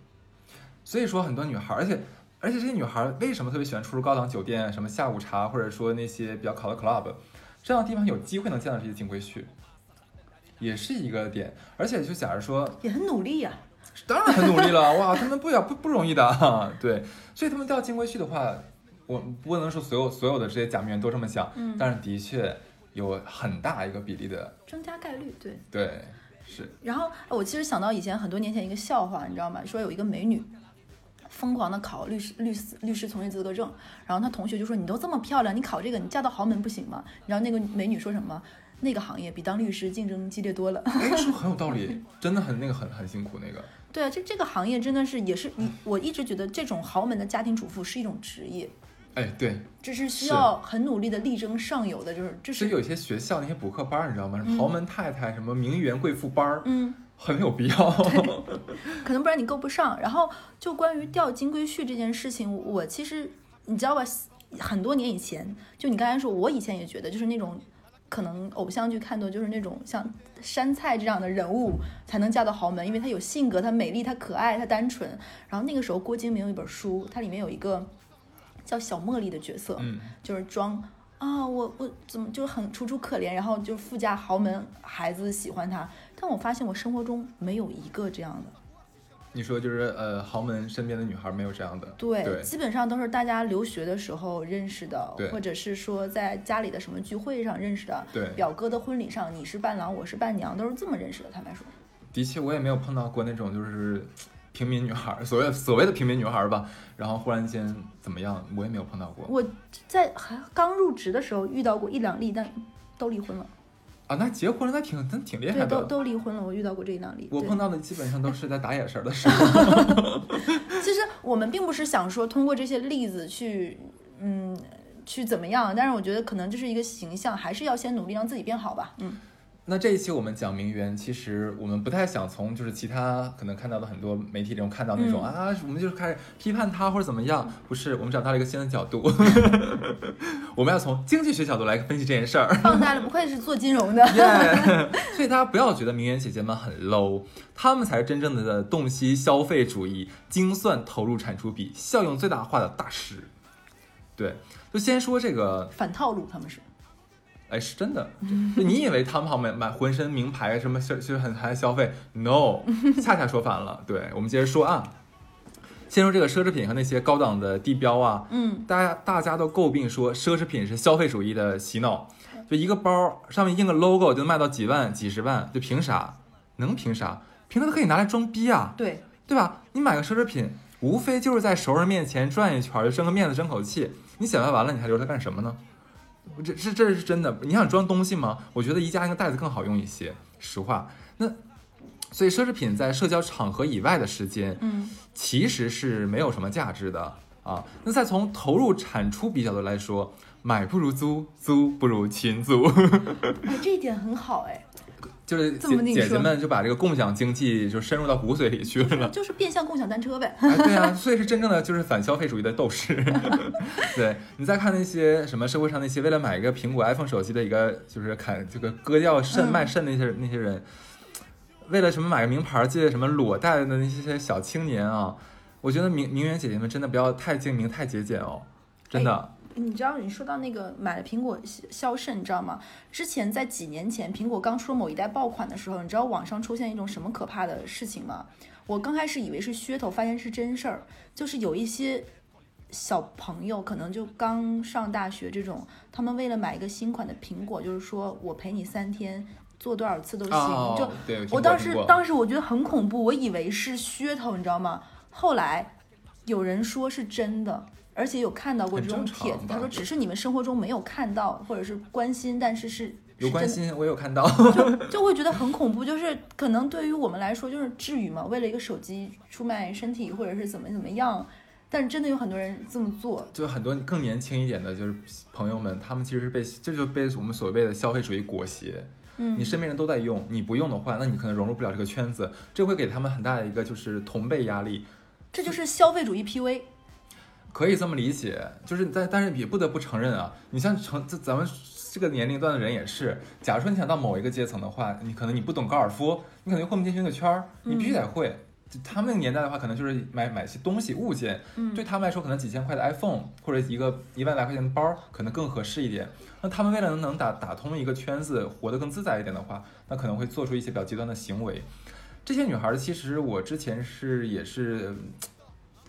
所以说很多女孩，而且。而且这些女孩为什么特别喜欢出入高档酒店，什么下午茶，或者说那些比较好的 club，这样的地方有机会能见到这些金龟婿，也是一个点。而且就假如说，也很努力呀，当然很努力了，哇，他们不要不不容易的，对。所以他们钓金龟婿的话，我不能说所有所有的这些假名媛都这么想，嗯，但是的确有很大一个比例的增加概率，对对是。然后我其实想到以前很多年前一个笑话，你知道吗？说有一个美女。疯狂的考律师、律师、律师从业资格证，然后他同学就说：“你都这么漂亮，你考这个，你嫁到豪门不行吗？”然后那个美女说什么：“那个行业比当律师竞争激烈多了。”哎，说很有道理，真的很那个很很辛苦那个。对啊，这这个行业真的是也是你，我一直觉得这种豪门的家庭主妇是一种职业。哎，对，这是需要很努力的力争上游的，就是这是有些学校那些补课班，你知道吗？豪门太太什么名媛贵妇班儿，嗯。很有必要，可能不然你够不上。然后就关于钓金龟婿这件事情，我其实你知道吧？很多年以前，就你刚才说，我以前也觉得，就是那种可能偶像剧看多，就是那种像杉菜这样的人物才能嫁到豪门，因为她有性格，她美丽，她可爱，她单纯。然后那个时候，郭敬明有一本书，它里面有一个叫小茉莉的角色，嗯，就是装。啊，我我怎么就很楚楚可怜，然后就富家豪门孩子喜欢她，但我发现我生活中没有一个这样的。你说就是呃，豪门身边的女孩没有这样的？对，基本上都是大家留学的时候认识的，对，或者是说在家里的什么聚会上认识的，对，表哥的婚礼上你是伴郎，我是伴娘，都是这么认识的。坦白说，的确我也没有碰到过那种就是平民女孩儿，所谓所谓的平民女孩儿吧，然后忽然间怎么样，我也没有碰到过我在还刚入职的时候遇到过一两例，但都离婚了。啊。那结婚了，那挺那挺厉害对，都。都离婚了。我遇到过这一档例。对我碰到的基本上都是在打眼神儿的时候。其实我们并不是想说通过这些例子去，嗯，去怎么样，但是我觉得可能这是一个形象，还是要先努力让自己变好吧。嗯，那这一期我们讲名媛，其实我们不太想从就是其他可能看到的很多媒体中看到那种、嗯啊，我们就是开始批判他或者怎么样，不是，我们找到了一个新的角度，我们要从经济学角度来分析这件事儿。放大了，不愧是做金融的。耶！所以大家不要觉得名媛姐姐们很 low，她们才是真正的洞悉消费主义、精算投入产出比、效用最大化的大师。对，就先说这个反套路，他们是。哎，是真的。就你以为他们好买买浑身名牌什么消就是很还消费？No，恰恰说反了。对，我们接着说啊，先说这个奢侈品和那些高档的地标啊，嗯，大家大家都诟病说奢侈品是消费主义的洗脑，就一个包上面印个 logo 就能卖到几万、几十万，就凭啥？能凭啥？凭它可以拿来装逼啊，对，对吧？你买个奢侈品，无非就是在熟人面前转一圈，就争个面子、争口气。你显摆完了，你还留它干什么呢？这这这是真的。你想装东西吗？我觉得宜家那个袋子更好用一些，实话。那所以奢侈品在社交场合以外的时间，嗯，其实是没有什么价值的啊。那再从投入产出比角度来说，买不如租，租不如勤租，哎，这一点很好，哎，就是姐姐姐们就把这个共享经济就深入到骨髓里去了。就是变相共享单车呗。哎，对啊，所以是真正的就是反消费主义的斗士。对你再看那些什么社会上那些为了买一个苹果 iPhone 手机的一个就是砍这个割掉肾嗯卖肾那些那些人，为了什么买个名牌借什么裸贷的那些小青年啊，我觉得名名媛姐姐们真的不要太精明太节俭哦，真的。你知道，你说到那个买了苹果销销肾，你知道吗？之前在几年前，苹果刚出某一代爆款的时候，你知道网上出现一种什么可怕的事情吗？我刚开始以为是噱头，发现是真事儿，就是有一些小朋友可能就刚上大学这种，他们为了买一个新款的苹果，就是说我陪你三天，做多少次都行，哦，就我当时当时我觉得很恐怖，我以为是噱头，你知道吗？后来有人说是真的，而且有看到过这种帖子，他说只是你们生活中没有看到或者是关心，但是是有关心，我有看到。就会觉得很恐怖，就是可能对于我们来说，就是至于吗？为了一个手机出卖身体，或者是怎么怎么样？但是真的有很多人这么做，就很多更年轻一点的，就是朋友们，他们其实是被这就被我们所谓的消费主义裹挟。嗯你身边人都在用，你不用的话，那你可能融入不了这个圈子，这会给他们很大的一个就是同辈压力。这就是消费主义 PUA。可以这么理解，就是但但是也不得不承认啊，你像成这咱们这个年龄段的人也是，假如说你想到某一个阶层的话，你可能你不懂高尔夫，你可能混不进去那个圈儿，你必须得会。就他们那个年代的话，可能就是买买些东西物件，嗯对他们来说，可能几千块的 iPhone 或者一个一万来块钱的包，可能更合适一点。那他们为了能打打通一个圈子，活得更自在一点的话，那可能会做出一些比较极端的行为。这些女孩儿，其实我之前是也是嗯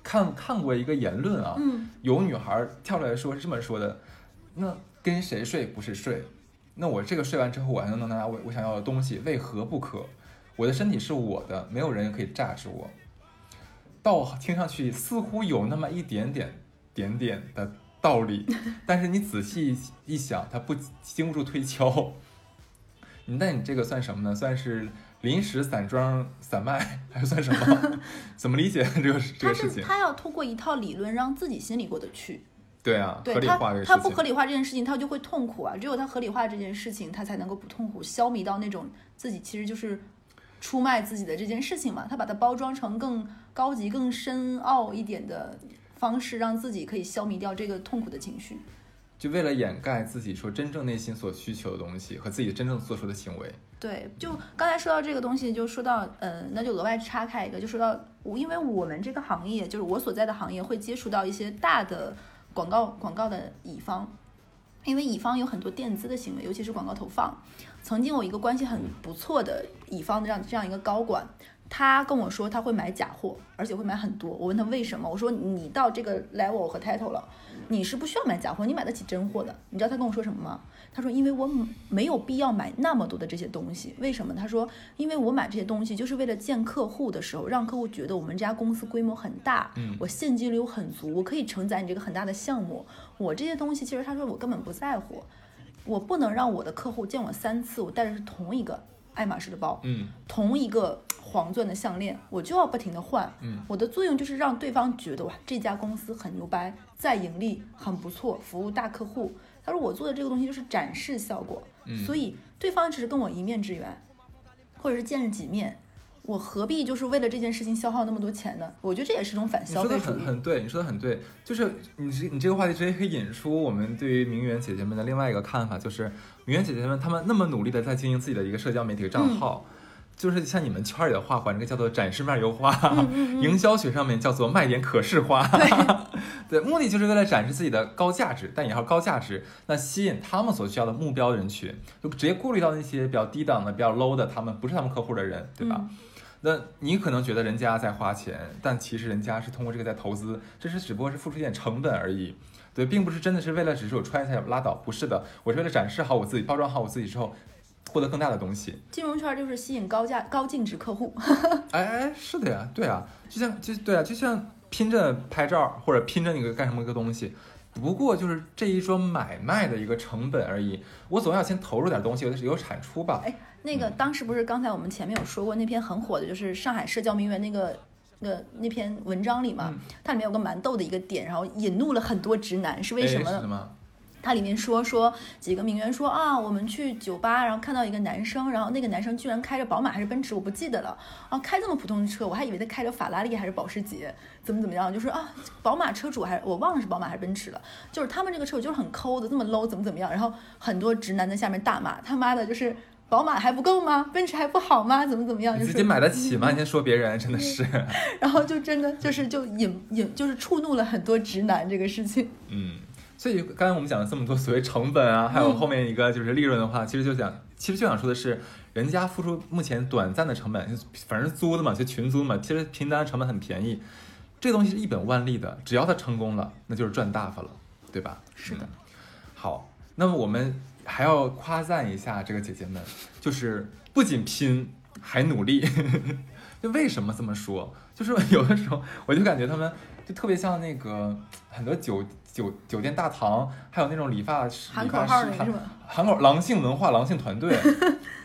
看看过一个言论啊，嗯有女孩儿跳出来说是这么说的：那跟谁睡不是睡？那我这个睡完之后，我还能拿我我想要的东西，为何不可？我的身体是我的，没有人可以榨制我。道听上去似乎有那么一点点点点的道理，但是你仔细一想，它不经不住推敲。那你这个算什么呢？算是临时散装散卖，还是算什么？怎么理解这个这他个事情？是他要通过一套理论让自己心里过得去。对啊，合理对他化这个事情。他不合理化这件事情，他就会痛苦啊。只有他合理化这件事情，他才能够不痛苦，消弭到那种自己其实就是出卖自己的这件事情嘛。他把它包装成更高级、更深奥一点的方式，让自己可以消弭掉这个痛苦的情绪。就为了掩盖自己说真正内心所需求的东西和自己真正做出的行为。对，就刚才说到这个东西，就说到，呃，那就额外插开一个，就说到，我因为我们这个行业，就是我所在的行业，会接触到一些大的广告广告的乙方，因为乙方有很多垫资的行为，尤其是广告投放。曾经我一个关系很不错的乙方的这样这样一个高管，他跟我说他会买假货，而且会买很多。我问他为什么，我说你到这个 level 和 title 了，你是不需要买假货，你买得起真货的。你知道他跟我说什么吗？他说因为我没有必要买那么多的这些东西。为什么？他说因为我买这些东西就是为了见客户的时候，让客户觉得我们这家公司规模很大，嗯我现金流很足，我可以承载你这个很大的项目。我这些东西其实他说我根本不在乎，我不能让我的客户见我三次，我带的是同一个爱马仕的包，嗯同一个黄钻的项链，我就要不停的换。嗯，我的作用就是让对方觉得哇，这家公司很牛掰，在盈利，很不错，服务大客户。他说我做的这个东西就是展示效果，嗯所以对方只是跟我一面之缘，或者是见了几面，我何必就是为了这件事情消耗那么多钱呢？我觉得这也是一种反你说的消费主义。很很对，你说的很对，就是你这你这个话题直接可以引出我们对于名媛姐姐们的另外一个看法，就是名媛姐姐们她们那么努力的在经营自己的一个社交媒体账号。就是像你们圈里的话，管这个叫做展示面优化，营销学上面叫做卖点可视化。对，目的就是为了展示自己的高价值，但也要高价值，那吸引他们所需要的目标人群，就直接顾虑到那些比较低档的、比较 low 的，他们不是他们客户的人，对吧？那你可能觉得人家在花钱，但其实人家是通过这个在投资，这是只不过是付出一点成本而已，对，并不是真的是为了只是我穿一下拉倒，不是的，我是为了展示好我自己，包装好我自己之后，获得更大的东西。金融圈就是吸引高价高净值客户。哎哎，是的呀，对啊，就像就对啊，就像拼着拍照或者拼着那个干什么一个东西，不过就是这一桩买卖的一个成本而已，我总要先投入点东西，有有产出吧。哎，那个当时不是刚才我们前面有说过那篇很火的，就是上海社交名媛那个。那个那篇文章里嘛，嗯它里面有个蛮逗的一个点，然后引怒了很多直男，是为什么呢？它里面说说几个名媛说啊，我们去酒吧，然后看到一个男生，然后那个男生居然开着宝马还是奔驰，我不记得了啊，开这么普通的车，我还以为他开着法拉利还是保时捷，怎么怎么样，就是啊，宝马车主还是我忘了是宝马还是奔驰了，就是他们这个车主就是很抠的，这么 low 怎么怎么样，然后很多直男在下面大骂他妈的，就是宝马还不够吗？奔驰还不好吗？怎么怎么样？就是你自己买得起吗？你先说别人，真的是，然后就真的就是就引引就是触怒了很多直男这个事情。嗯。所以刚才我们讲了这么多所谓成本啊，还有后面一个就是利润的话，其实就想，其实就想说的是，人家付出目前短暂的成本，反正租的嘛，就群租嘛，其实平单成本很便宜，这东西是一本万利的，只要他成功了，那就是赚大发了，对吧？是的嗯好，那么我们还要夸赞一下这个姐姐们，就是不仅拼，还努力。就为什么这么说？就是有的时候我就感觉他们就特别像那个很多酒酒酒店大堂，还有那种理发师、喊口理发师喊号那个是吧？喊口狼性文化、狼性团队。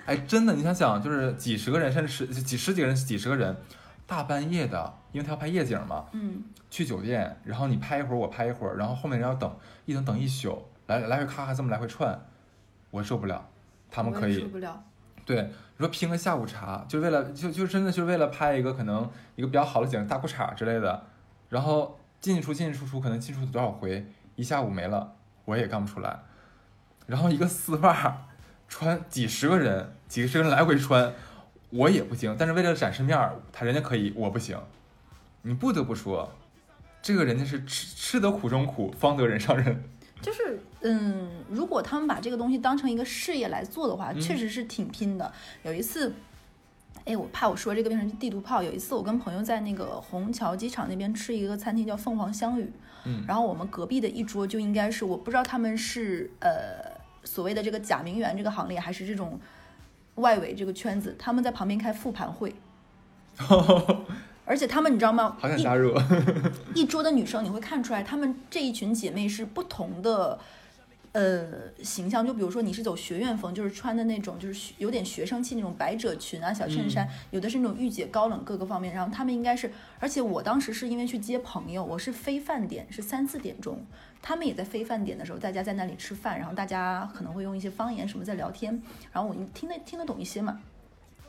哎，真的，你想想，就是几十个人，甚至十几十几个人、几十个人，大半夜的，因为他要拍夜景嘛，嗯，去酒店，然后你拍一会儿，我拍一会儿，然后后面人要等，一等等一宿，来来回咔咔这么来回串，我受不了。他们可以受不了。对，你说拼个下午茶，就为了就就真的就是为了拍一个可能一个比较好的景，大裤衩之类的，然后进进出进进出出，可能进出多少回，一下午没了，我也干不出来。然后一个丝袜穿几十个人，几十个人来回穿，我也不行。但是为了展示面儿，他人家可以，我不行。你不得不说，这个人家是吃吃得苦中苦，方得人上人。就是，嗯，如果他们把这个东西当成一个事业来做的话，嗯确实是挺拼的。有一次，哎，我怕我说这个变成地图炮。有一次，我跟朋友在那个虹桥机场那边吃一个餐厅叫凤凰香语，嗯然后我们隔壁的一桌就应该是，我不知道他们是呃所谓的这个假名媛这个行列，还是这种外围这个圈子，他们在旁边开复盘会。而且他们你知道吗？好想一加入。一桌的女生，你会看出来，她们这一群姐妹是不同的，呃，形象。就比如说，你是走学院风，就是穿的那种，就是学有点学生气那种百褶裙啊、小衬衫；有的是那种御姐高冷各个方面。然后他们应该是，而且我当时是因为去接朋友，我是非饭点，是三四点钟，他们也在非饭点的时候，大家在那里吃饭，然后大家可能会用一些方言什么在聊天，然后我听得听得懂一些嘛。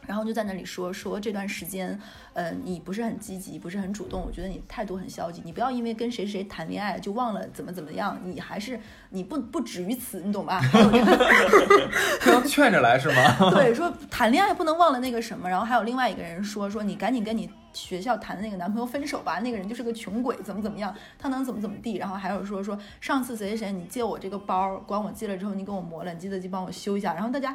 然后就在那里说说这段时间，呃，你不是很积极，不是很主动，我觉得你态度很消极。你不要因为跟谁谁谈恋爱就忘了怎么怎么样，你还是你不不止于此，你懂吧？还有这个 这样劝着来是吗？对，说谈恋爱不能忘了那个什么。然后还有另外一个人说说你赶紧跟你学校谈的那个男朋友分手吧，那个人就是个穷鬼，怎么怎么样，他能怎么怎么地。然后还有说说上次谁谁谁你借我这个包，管我借了之后你给我磨了，你记得去帮我修一下。然后大家。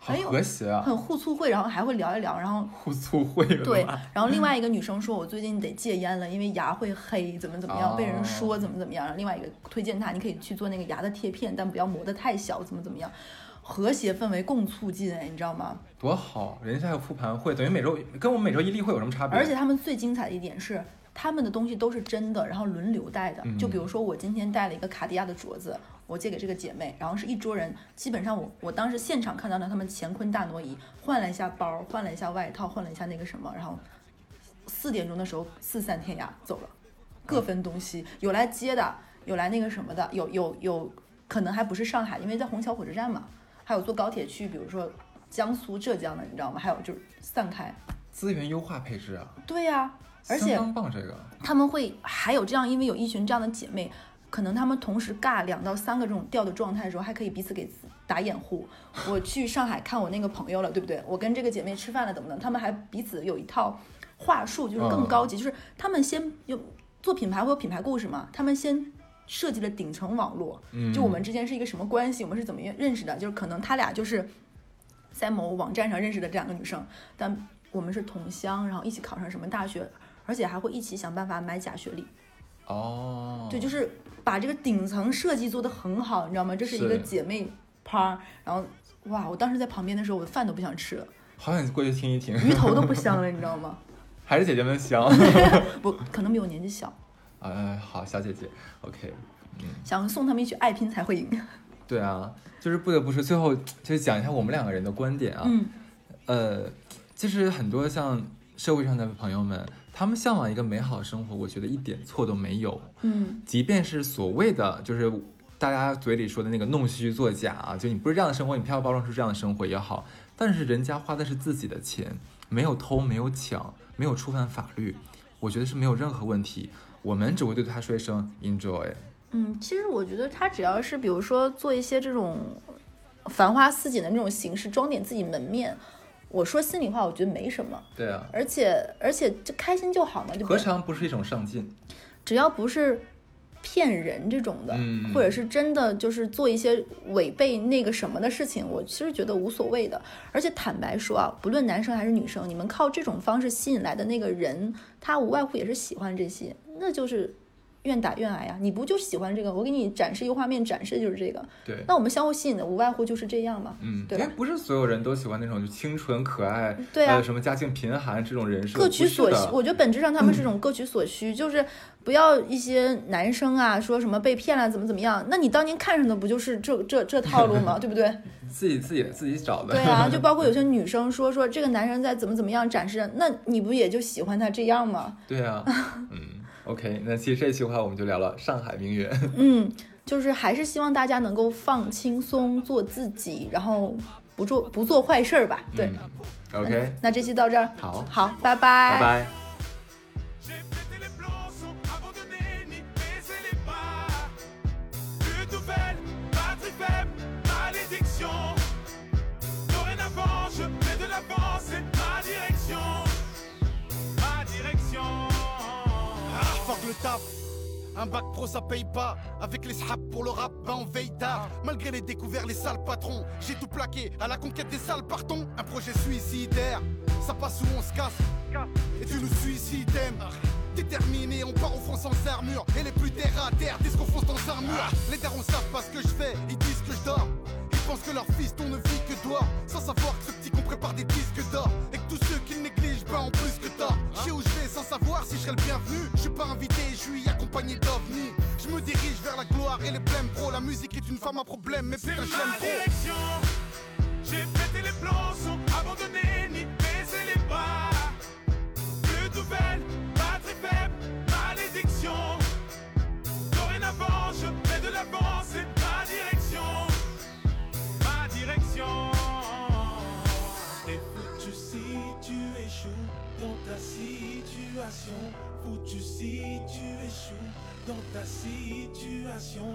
好很有和谐啊，很互促会，然后还会聊一聊，然后互促会对，然后另外一个女生说，我最近得戒烟了，因为牙会黑，怎么怎么样，被人哦说怎么怎么样。然后另外一个推荐她，你可以去做那个牙的贴片，但不要磨得太小，怎么怎么样，和谐氛围共促进，哎，你知道吗？多好，人家还有复盘会，等于每周跟我们每周一例会有什么差别？而且他们最精彩的一点是，他们的东西都是真的，然后轮流戴的。就比如说我今天戴了一个卡地亚的镯子，我借给这个姐妹，然后是一桌人，基本上我我当时现场看到了他们乾坤大挪移，换了一下包，换了一下外套，换了一下那个什么，然后四点钟的时候四散天涯走了，各分东西，有来接的，有来那个什么的，有有有可能还不是上海，因为在虹桥火车站嘛，还有坐高铁去，比如说江苏、浙江的，你知道吗？还有就是散开。资源优化配置啊，对呀、而且。他们会还有这样，因为有一群这样的姐妹，可能他们同时尬两到三个这种调的状态的时候，还可以彼此给打掩护。我去上海看我那个朋友了，对不对？我跟这个姐妹吃饭了，怎么的？他们还彼此有一套话术，就是更高级，就是他们先有做品牌会有品牌故事嘛，他们先。设计了顶层网络，嗯就我们之间是一个什么关系，我们是怎么认识的？就是可能他俩就是在某网站上认识的这两个女生，但我们是同乡，然后一起考上什么大学，而且还会一起想办法买假学历。哦，对，就是把这个顶层设计做得很好，你知道吗？这是一个姐妹趴，然后哇，我当时在旁边的时候，我的饭都不想吃了，好想过去听一听，鱼头都不香了，你知道吗？还是姐姐们香。不，可能比我年纪小，哎，好，小姐姐，OK。想送他们一曲《爱拼才会赢》。对啊，就是不得不说，最后就是讲一下我们两个人的观点啊。嗯呃，其实很多像社会上的朋友们，他们向往一个美好的生活，我觉得一点错都没有。嗯即便是所谓的就是大家嘴里说的那个弄虚作假啊，就你不是这样的生活，你偏要包装出这样的生活也好，但是人家花的是自己的钱，没有偷，没有抢，没有触犯法律，我觉得是没有任何问题。我们只会对他说一声 enjoy。嗯，其实我觉得他只要是比如说做一些这种繁花似锦的那种形式，装点自己门面，我说心里话，我觉得没什么。对啊，而且而且就开心就好嘛，就何尝不是一种上进？只要不是骗人这种的，嗯或者是真的就是做一些违背那个什么的事情，我其实觉得无所谓的。而且坦白说啊，不论男生还是女生，你们靠这种方式吸引来的那个人，他无外乎也是喜欢这些，那就是愿打愿挨呀。你不就喜欢这个？我给你展示一个画面，展示的就是这个。对，那我们相互吸引的无外乎就是这样嘛。嗯，对吧因为不是所有人都喜欢那种就清纯可爱，对啊还有什么家境贫寒这种人设，各取所需，我觉得本质上他们是一种各取所需，就是不要一些男生啊说什么被骗了怎么怎么样，那你当年看上的不就是这这这套路吗？对不对？自己自己自己找的。对啊，就包括有些女生说说这个男生在怎么怎么样展示，那你不也就喜欢他这样吗？对啊，嗯 ，OK，那其实这期的话我们就聊了上海名媛。嗯，就是还是希望大家能够放轻松，做自己，然后不做不做坏事儿吧。对，嗯，OK，那这期到这儿，好，好，拜拜拜。J'ai Un bac pro ça paye pas. Avec les sraps pour le rap ben on veille tard. Malgré les découverts les sales patrons J'ai tout plaqué. À la conquête des sales partons. Un projet suicidaire. Ça passe ou on se casse? Et tu nous suicides Déterminé on part au front sans armure. Et les plus terre à terre disent qu'on fonce dans un mur. Les darons savent pas ce que je fais Ils disent que je dors. Ils pensent que leur fils on ne vit que dehors Sans savoir que ce petit qu'on prépare des disques d'or. Et que tous ceux qui le négligent ben en plus que tort. Où je savoir si je serai le bienvenu. Je suis pas invité, je suis accompagné d'ovnis Je me dirige vers la gloire et les blèmes pro La musique est une femme à problème mais C'est putain je l'aime trop. direction. J'ai pété les plombs sans abandonner dans ta situation.